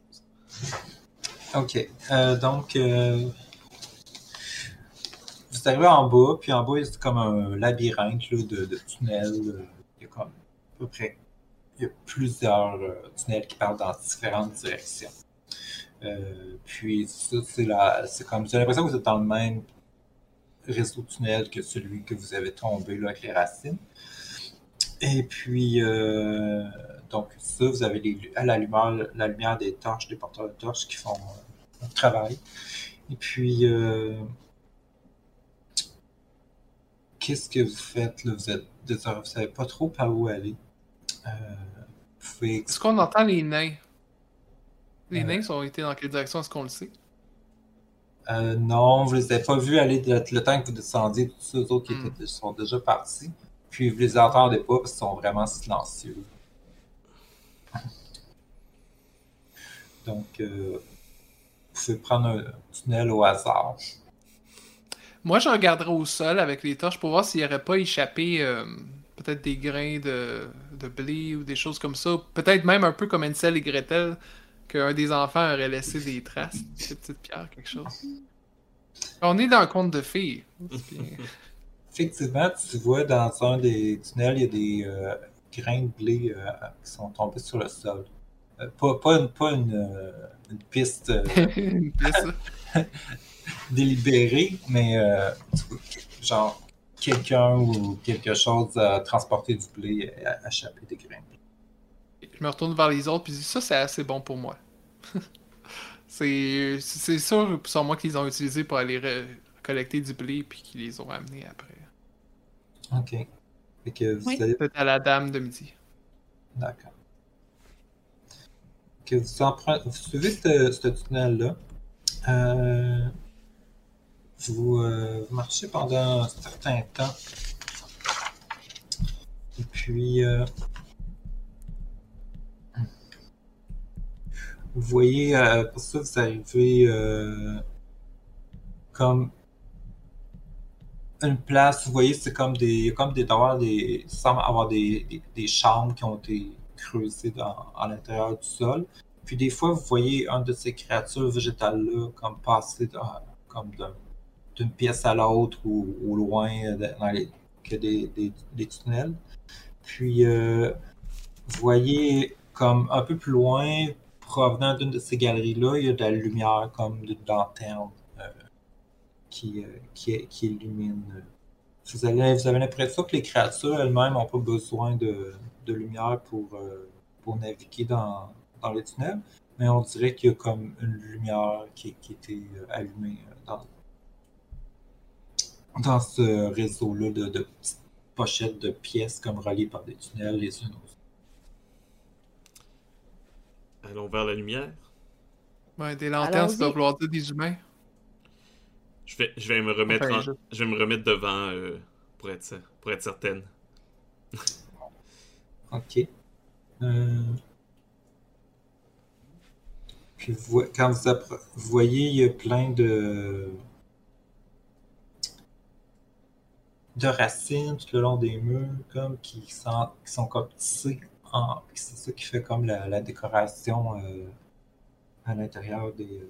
Ok, euh, donc. euh, vous arrivez en bas, puis en bas, c'est comme un labyrinthe là, de, de tunnels. euh, Il y a comme à peu près. Il y a plusieurs euh, tunnels qui partent dans différentes directions. Euh, puis ça, c'est comme. J'ai l'impression que vous êtes dans le même réseau de tunnels que celui que vous avez tombé là, avec les racines. Et puis, euh, donc, ça, vous avez à la lumière, la lumière des torches, des porteurs de torches qui font euh, travail. Et puis, euh, qu'est-ce que vous faites là? Vous êtes, vous savez pas trop par où aller. Est-ce qu'on entend les nains? Les Euh. nains ont été dans quelle direction Est-ce qu'on le sait? Euh, non, vous les avez pas vus aller de- le temps que vous descendiez, tous ceux autres qui Hmm. étaient, sont déjà partis. Puis vous les entendez pas parce qu'ils sont vraiment silencieux. Donc, euh, vous pouvez prendre un tunnel au hasard. Moi, je regarderai au sol avec les torches pour voir s'il n'y aurait pas échappé euh, peut-être des grains de, de blé ou des choses comme ça. Peut-être même un peu comme Ansel et Gretel, qu'un des enfants aurait laissé des traces, des petites pierres, quelque chose. On est dans un conte de fées. Effectivement, tu vois dans un des tunnels, il y a des euh, grains de blé euh, qui sont tombés sur le sol. Euh, pas, pas une, pas une, une piste Une délibérée, mais genre quelqu'un ou quelque chose a transporté du blé et a échappé des grains. de blé. Je me retourne vers les autres puis je dis ça, c'est assez bon pour moi. c'est c'est sûr, c'est moi qu'ils ont utilisé pour aller collecter du blé puis qu'ils les ont amenés après. Ok. Fait que vous Oui. allez à la dame de midi. D'accord. Que vous, emprunt- vous suivez ce, ce tunnel-là. Euh, vous, euh, vous marchez pendant un certain temps. Et puis, euh, vous voyez, euh, pour ça, vous arrivez comme une place, vous voyez, c'est comme des, comme des, des, semble avoir des, des, des chambres qui ont été creusées dans, à l'intérieur du sol. Puis des fois, vous voyez un de ces créatures végétales-là comme passer dans- comme d'un- d'une pièce à l'autre ou loin euh, dans les, que des, des, tunnels. Puis euh, vous voyez comme un peu plus loin, provenant d'une de ces galeries-là, il y a de la lumière comme d'une lanterne euh, qui, qui, qui illumine. Vous avez, vous avez l'impression que les créatures elles-mêmes n'ont pas besoin de, de lumière pour, pour naviguer dans, dans les tunnels, mais on dirait qu'il y a comme une lumière qui, qui était allumée dans, dans ce réseau-là de, de petites pochettes de pièces comme reliées par des tunnels les unes aux autres. Allons vers la lumière. Ouais, des lanternes, ça doit vouloir dire des humains? Je vais, je vais me remettre Enfin, en- je- je... vais me remettre devant euh, pour être pour être certaine. Ok. Euh, Puis vous, vo- quand vous, vous voyez, il y a plein de de racines tout le long des murs, comme qui sont, qui comme tissées. en- C'est ça qui fait comme la, décoration euh, à l'intérieur des, euh,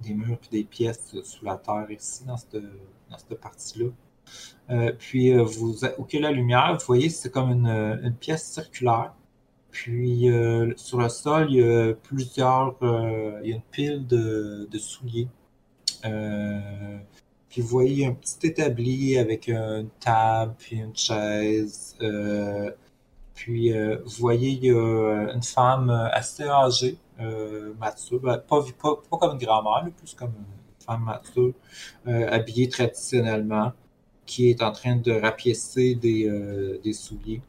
des murs puis des pièces sous la terre ici dans cette, dans cette partie-là. Euh, puis euh, vous, ok, la lumière, vous voyez, c'est comme une, euh, pièce circulaire. Puis euh, sur le sol, il y a plusieurs, euh, il y a une pile de, souliers. Euh, puis vous voyez un petit établi avec une table, puis une chaise. euh, puis euh, vous voyez, il y a une femme assez âgée, euh, mature, ben, pas, pas, pas comme une grand-mère, plus comme une femme mature, euh, habillée traditionnellement qui est en train de rapiécer des, euh, des souliers.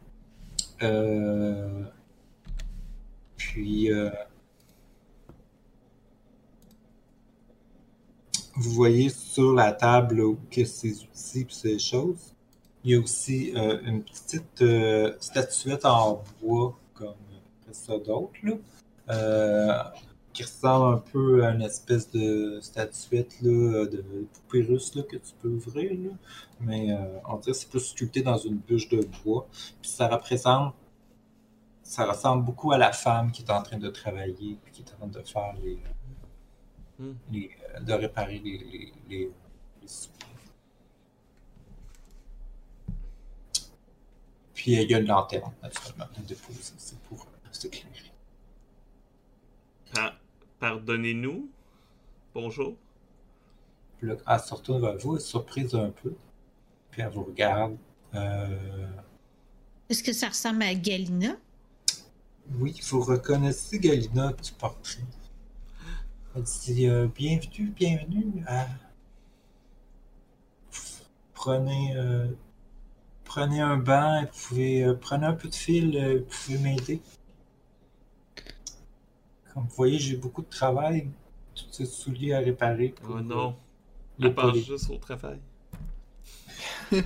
Euh, puis, vous voyez sur la table où que ces outils et ces choses, il y a aussi euh, une petite euh, statuette en bois, comme ça d'autres, euh, qui ressemble un peu à une espèce de statuette là, de poupée russe là, que tu peux ouvrir. Là. Mais euh, on dirait que c'est plus sculpté dans une bûche de bois. Puis ça représente. Ça ressemble beaucoup à la femme qui est en train de travailler puis qui est en train de faire les. Hmm. les- de réparer les, les, les, les souliers. Puis il y a une lanterne, naturellement, de déposer. C'est pour euh, s'éclairer. Pa- Pardonnez-nous. Bonjour. Puis là, elle se retourne vers vous, elle est surprise un peu. Puis elle vous regarde. Euh, Est-ce que ça ressemble à Galina? Oui, vous reconnaissez Galina du portrait. Dit euh, Bienvenue, bienvenue. à- Prenez, euh, prenez un banc, et vous pouvez, euh, prenez un peu de fil, euh, vous pouvez m'aider. Comme vous voyez, j'ai beaucoup de travail, tous ces souliers à réparer. pour, Oh non. Les Elle pense juste au travail.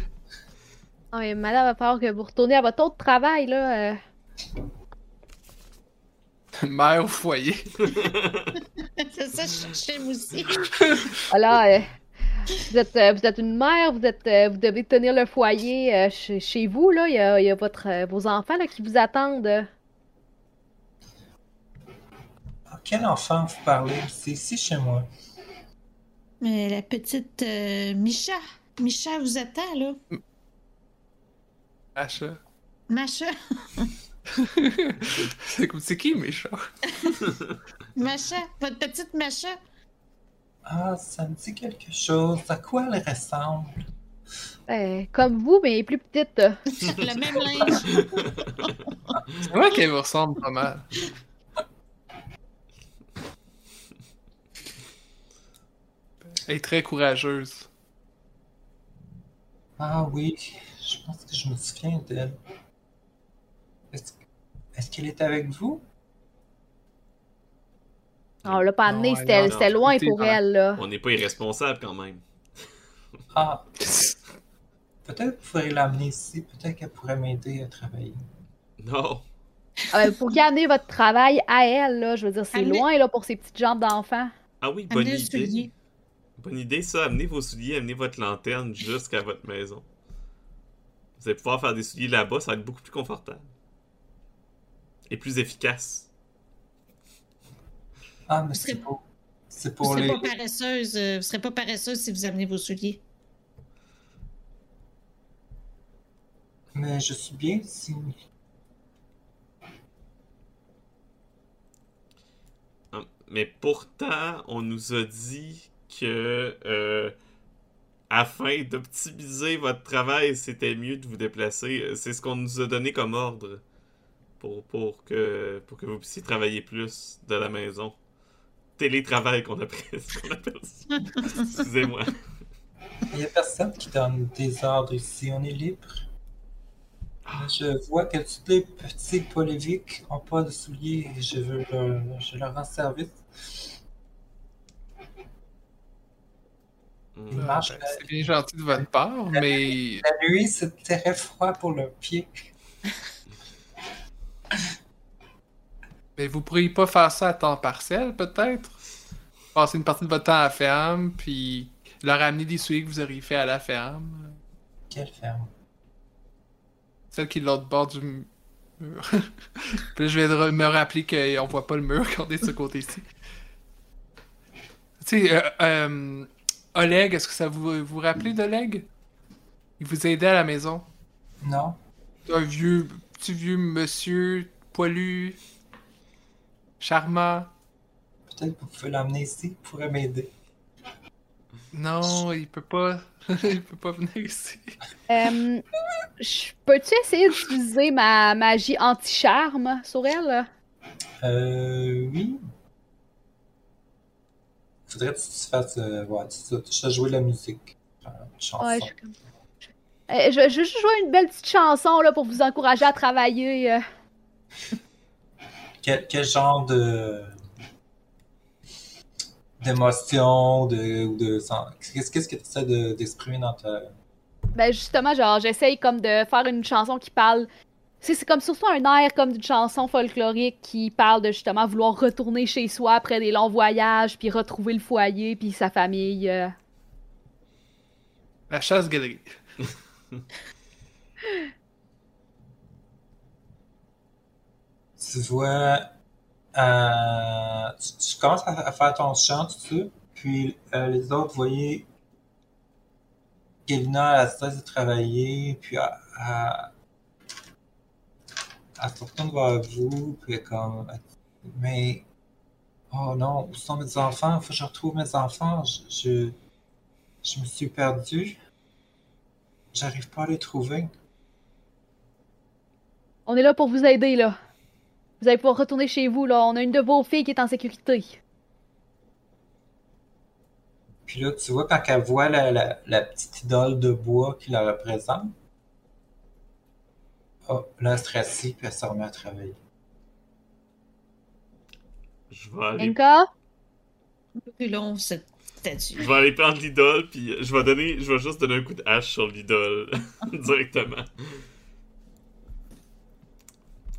Ah, mais madame, va falloir que vous retourniez à votre autre travail, là. Euh. Mère au foyer. C'est ça, je cherchais moi aussi. Voilà, euh, vous, êtes, euh, vous êtes une mère, vous, êtes, euh, vous devez tenir le foyer euh, chez, chez vous, là. Il y a, il y a votre, euh, vos enfants, là, qui vous attendent. Ah, Quel enfant vous parlez? C'est ici chez moi. Mais la petite euh, Micha. Micha vous attend, là. Achat. Macha. c'est comme- c'est qui mes chats? Macha. Votre petite Macha? Ah, ça me dit quelque chose. À quoi elle ressemble? Euh, comme vous, mais plus petite. Le même linge. C'est vrai qu'elle vous ressemble pas mal. Elle est très courageuse. Ah oui, je pense que je me souviens d'elle. Est-ce qu'elle est avec vous? On l'a pas amené, c'était loin écoutez, pour elle, là. On n'est pas irresponsable quand même. Ah, peut-être que vous pourriez l'amener ici. Peut-être qu'elle pourrait m'aider à travailler. Non. Ben, pour amener votre travail à elle, là, je veux dire, c'est loin, là, pour ses petites jambes d'enfant. Ah oui, bonne Amenez idée. Bonne idée, ça. Amenez vos souliers, amenez votre lanterne jusqu'à votre maison. Vous allez pouvoir faire des souliers là-bas, ça va être beaucoup plus confortable. Et plus efficace. Ah, mais c'est pour, c'est les... pas paresseuse. euh, vous serez pas paresseuse si vous amenez vos souliers. Mais je suis bien ici. Mais pourtant, on nous a dit que euh, afin d'optimiser votre travail, c'était mieux de vous déplacer. C'est ce qu'on nous a donné comme ordre pour, pour, que, pour que vous puissiez travailler plus de la maison. Télétravail qu'on appelle, qu'on appelle ça. Excusez-moi. Il n'y a personne qui donne des ordres ici. On est libre. Je vois que tous les petits poléviques n'ont pas de souliers et je veux leur, je leur rends service. Ils marchent Ben, c'est bien gentil de votre part, mais la nuit, c'est très froid pour leurs pieds. Mais vous pourriez pas faire ça à temps partiel, peut-être? Passer une partie de votre temps à la ferme, puis leur amener des souliers que vous auriez fait à la ferme. Quelle ferme? Celle qui est de l'autre bord du mu- mur. puis je vais me rappeler qu'on voit pas le mur quand on est de ce côté-ci. Tu sais, euh, euh, Oleg, est-ce que ça vous vous rappelez d'Oleg? Il vous aidait à la maison? Non? Un vieux, petit vieux monsieur poilu, charmant. Peut-être que vous pouvez l'emmener ici. Il pourrait m'aider. Non, il peut pas. il peut pas venir ici. Euh, Peux-tu essayer d'utiliser ma magie anti-charme sur elle? Euh, oui. Faudrait que tu te fasses. Euh, ouais, tu tu- tu as joué la musique. Euh, une chanson. Ouais, je suis comme. Je, je vais juste jouer une belle petite chanson là, pour vous encourager à travailler. euh. Quel, quel genre de. d'émotion, de. ou de. Qu'est-ce que tu essaies de- d'exprimer dans ta. Ben justement, genre, j'essaye comme de faire une chanson qui parle. C'est c'est comme surtout un air comme d'une chanson folklorique qui parle de justement vouloir retourner chez soi après des longs voyages, puis retrouver le foyer, puis sa famille. euh. La chasse-galerie. Tu vois. euh, tu, commences à, à faire ton chant, tout ça. Puis euh, les autres, vous voyez. Galina, elle cesse de travailler. Puis elle, elle, elle se vous. Puis comme. Mais. Oh non, où sont mes enfants? Faut que je retrouve mes enfants. Je, je, je me suis perdu. J'arrive pas à les trouver. On est là pour vous aider, là. Vous allez pouvoir retourner chez vous, là. On a une de vos filles qui est en sécurité. Puis là, tu vois, quand elle voit la, la, la petite idole de bois qui la représente, oh, là, elle se rassit, puis elle se remet à travailler. Je vais aller. Inka? Un peu plus long, cette, cette statue. Je vais aller prendre l'idole, puis je vais donner, je vais juste donner un coup de hache sur l'idole directement.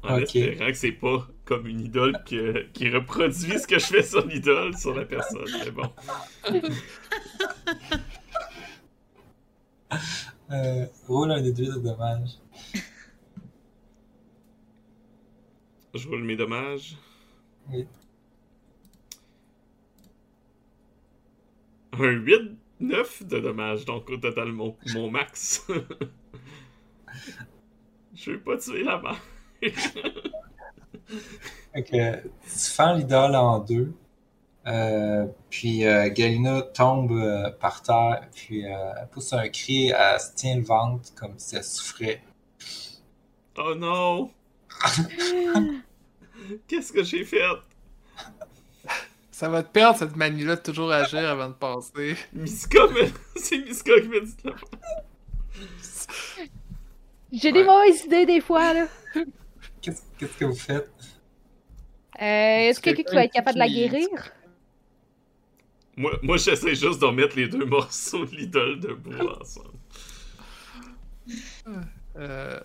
En Ok. espérant que c'est pas comme une idole que- qui reproduit ce que je fais sur l'idole sur la personne. Mais bon. Euh, roule un déduit de dommages. Je roule mes dommages. Oui. Un 8, 9 de dommages, donc au total mon, mon max. Je veux pas tuer la mère. Fait que tu fends l'idole en deux. Euh, puis euh, Galina tombe euh, par terre, puis euh, elle pousse un cri, elle se tient le ventre comme si elle souffrait. Oh non! Qu'est-ce que j'ai fait? Ça va te perdre cette manie-là de toujours agir avant de passer. Miska, c'est Miska qui m'a dit la J'ai des mauvaises idées des fois, là. Qu'est-ce qu'est-ce que vous faites? Euh, Est-ce que quelqu'un qui va être capable de la guérir? Moi, moi j'essaie juste de remettre les deux morceaux de l'idole debout ensemble. Euh,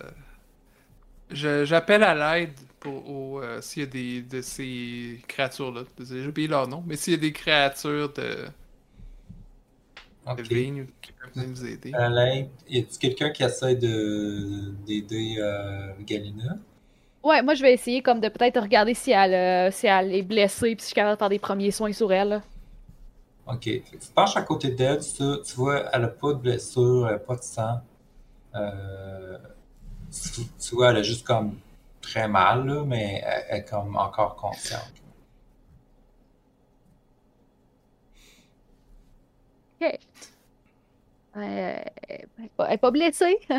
je- J'appelle à l'aide pour au, euh, s'il y a des de ces créatures-là. J'ai oublié leur nom, mais s'il y a des créatures de, de Ok. vignes qui peuvent venir nous aider. À l'aide, y a-t-il quelqu'un qui essaie de d'aider euh, Galina? Ouais, moi je vais essayer comme de peut-être regarder si elle, euh, si elle est blessée puis si je suis capable de faire des premiers soins sur elle. là. Ok. Fait que tu penches à côté d'elle, tu, tu vois, elle a pas de blessure, elle a pas de sang. Euh, tu, tu vois, elle a juste comme très mal, là, mais elle, elle est comme encore consciente. Ok. Euh, elle est pas- blessée.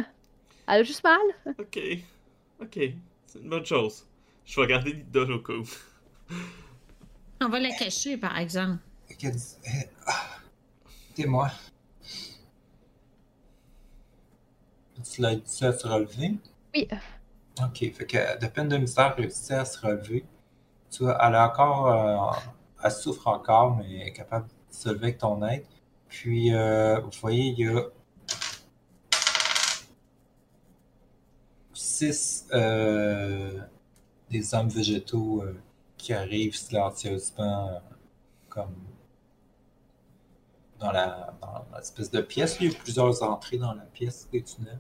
Elle a juste mal. Ok. Ok. C'est une bonne chose. Je vais garder l'idole au cas où. On va la cacher, par exemple. Eh, ah, aidez-moi. Tu l'as dit à se relever? Oui. Ok, fait que de peine de misère réussit à se relever. Tu vois, elle a encore, euh, elle souffre encore, mais elle est capable de se lever avec ton aide. Puis, euh, vous voyez, il y a six euh, des hommes végétaux euh, qui arrivent silencieusement, euh, comme dans la dans l'espèce de pièce. Il y a plusieurs entrées dans la pièce des tunnels.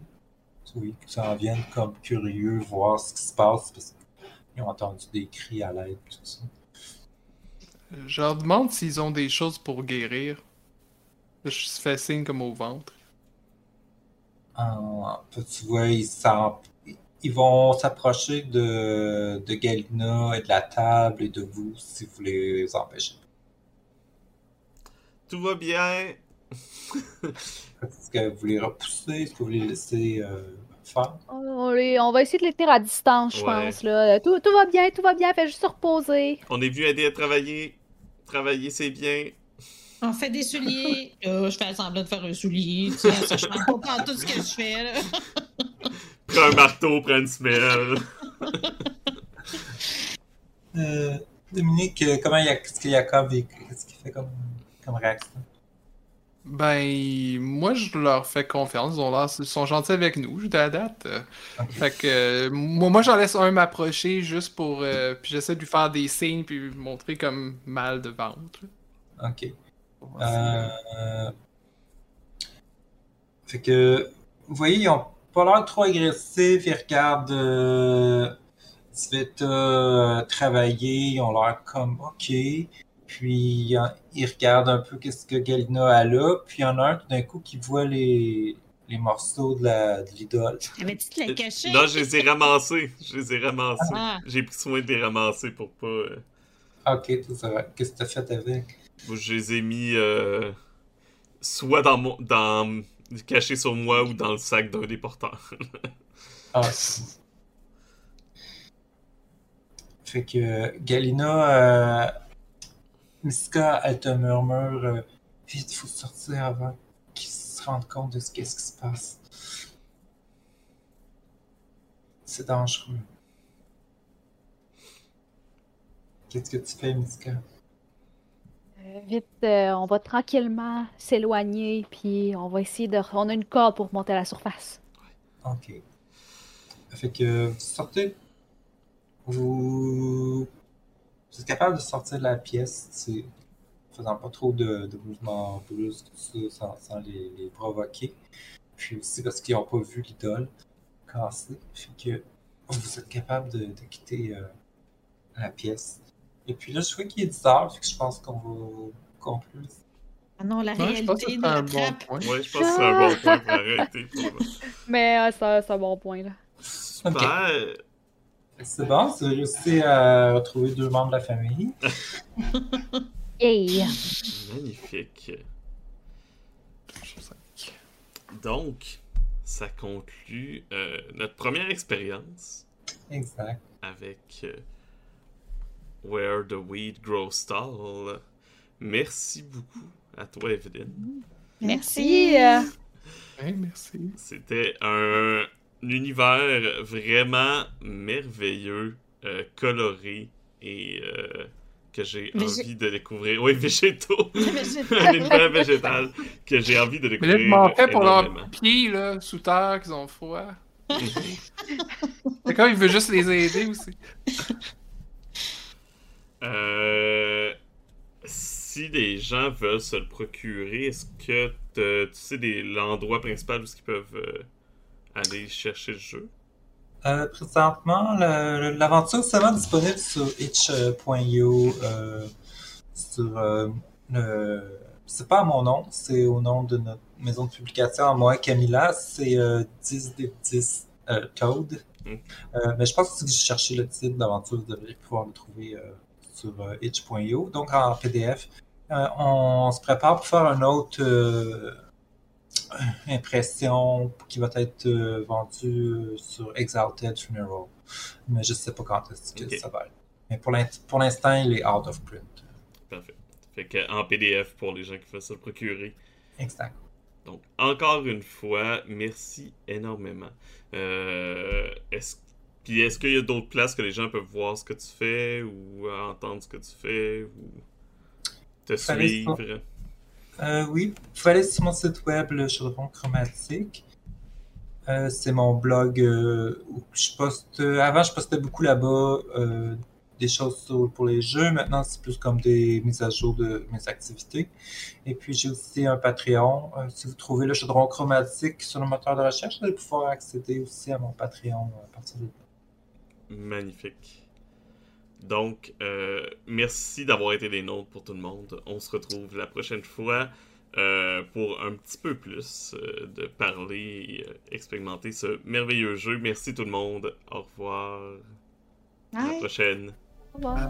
Oui, qui s'en viennent comme curieux voir ce qui se passe parce qu'ils ont entendu des cris à l'aide tout ça. Je leur demande s'ils ont des choses pour guérir. Je fais signe comme au ventre. En- tu vois, ils, ils vont s'approcher de, de Galina et de la table et de vous si vous les empêchez. Tout va bien. Est-ce que vous les repoussez? Est-ce que vous les laissez euh, faire? On, les- on va essayer de les tenir à distance, je Ouais. pense. Là. Tout, tout va bien, tout va bien, fais juste se reposer. On est venu aider à travailler. Travailler, c'est bien. On fait des souliers. Là, je fais semblant de faire un soulier. Tu sais, ça change pas tout ce que je fais. Là. Prends un marteau, prends une semelle. Euh, Dominique, euh, comment il y a, qu'est-ce que Jacob et qu'est-ce qu'il fait comme, comme réaction? Ben, moi, je leur fais confiance. Ils, ils sont gentils avec nous, je la date. Fait que euh, moi, moi j'en laisse un m'approcher juste pour. euh, puis j'essaie de lui faire des signes puis lui montrer comme mal de ventre. Ok. Euh, Euh, Fait que, vous voyez, ils ont pas l'air trop agressifs, ils regardent euh, Sveta travailler, ils ont l'air comme OK. Puis euh, ils regardent un peu qu'est-ce que Galina a là. Puis il y en a un tout d'un coup qui voit les, les morceaux de l'idole. Avais-tu te la cacher? Non, je les ai ramassés. Je les ai ramassés. Ah. J'ai pris soin de les ramasser pour pas. euh, ok, tout ça va. Qu'est-ce que t'as fait avec? Je les ai mis euh, soit dans mon. dans. cachés sur moi ou dans le sac d'un des porteurs. Ah. Fait que Galina, euh, Miska, elle te murmure euh, Vite, faut sortir avant qu'ils se rendent compte de ce qu'est-ce qui se passe. C'est dangereux. Qu'est-ce que tu fais, Miska? Euh, vite, euh, on va tranquillement s'éloigner, puis on va essayer de. On a une corde pour monter à la surface. Ok. Fait que vous sortez. Vous. Vous êtes capable de sortir de la pièce, c'est faisant pas trop de, de mouvements brusques, tout ça, sans, sans les, les provoquer. Puis aussi parce qu'ils n'ont pas vu l'idole casser. Fait que vous êtes capable de, de quitter euh, la pièce. Et puis là, je vois qu'il est 10 heures, fait que je pense qu'on va conclure. Ah non, la Ouais, je pense que réalité c'est nous un bon point. Ouais, je pense que c'est un bon point pour le moment. Mais euh, c'est un- c'est un bon point, là. Super. C'est bon, c'est réussi à retrouver deux membres de la famille. Hey! Magnifique. Donc, ça conclut euh, notre première expérience Exact. avec euh, Where the Weed Grows Tall. Merci beaucoup à toi, Evelyne. Merci! Ouais, merci. C'était un univers vraiment merveilleux, euh, coloré et euh, que j'ai Végé- envie de découvrir. Oui, végétaux. Un univers végétal que j'ai envie de Mais découvrir. là, je m'en fais pour leurs pieds, là, sous terre, qu'ils ont froid. C'est comme il veut juste les aider aussi. Euh, si les gens veulent se le procurer, est-ce que tu sais des- l'endroit principal où ils peuvent euh, aller chercher le jeu? Euh, présentement, l'aventure est seulement disponible sur itch.io. Euh, sur euh, le. C'est pas à mon nom, c'est au nom de notre maison de publication à moi, Camilla. C'est euh, 10 des 10 euh, Toad. Mm. Euh, mais je pense que si vous cherchez le titre d'aventure, vous devriez pouvoir le trouver sur itch.io, donc en PDF. On se prépare pour faire une autre impression qui va être euh, vendue sur Exalted Funeral. Mais je sais pas quand est-ce que ça va être. Mais pour l'in- pour l'instant, il est out of print. Parfait. Fait que en PDF pour les gens qui veulent se le procurer. Exact. Donc, encore une fois, merci énormément. Euh, est-ce puis est-ce qu'il y a d'autres places que les gens peuvent voir ce que tu fais ou entendre ce que tu fais ou te suivre? Euh, oui, vous pouvez aller sur mon site web, le Chaudron Chromatique. Euh, c'est mon blog euh, où je poste. avant, je postais beaucoup là-bas des choses pour les jeux. Maintenant, c'est plus comme des mises à jour de mes activités. Et puis, j'ai aussi un Patreon. Si vous trouvez le Chaudron Chromatique sur le moteur de recherche, vous allez pouvoir accéder aussi à mon Patreon à partir de Magnifique. Donc, euh, merci d'avoir été des nôtres pour tout le monde. On se retrouve la prochaine fois euh, pour un petit peu plus euh, de parler et euh, expérimenter ce merveilleux jeu. Merci tout le monde. Au revoir. À la prochaine. Au revoir.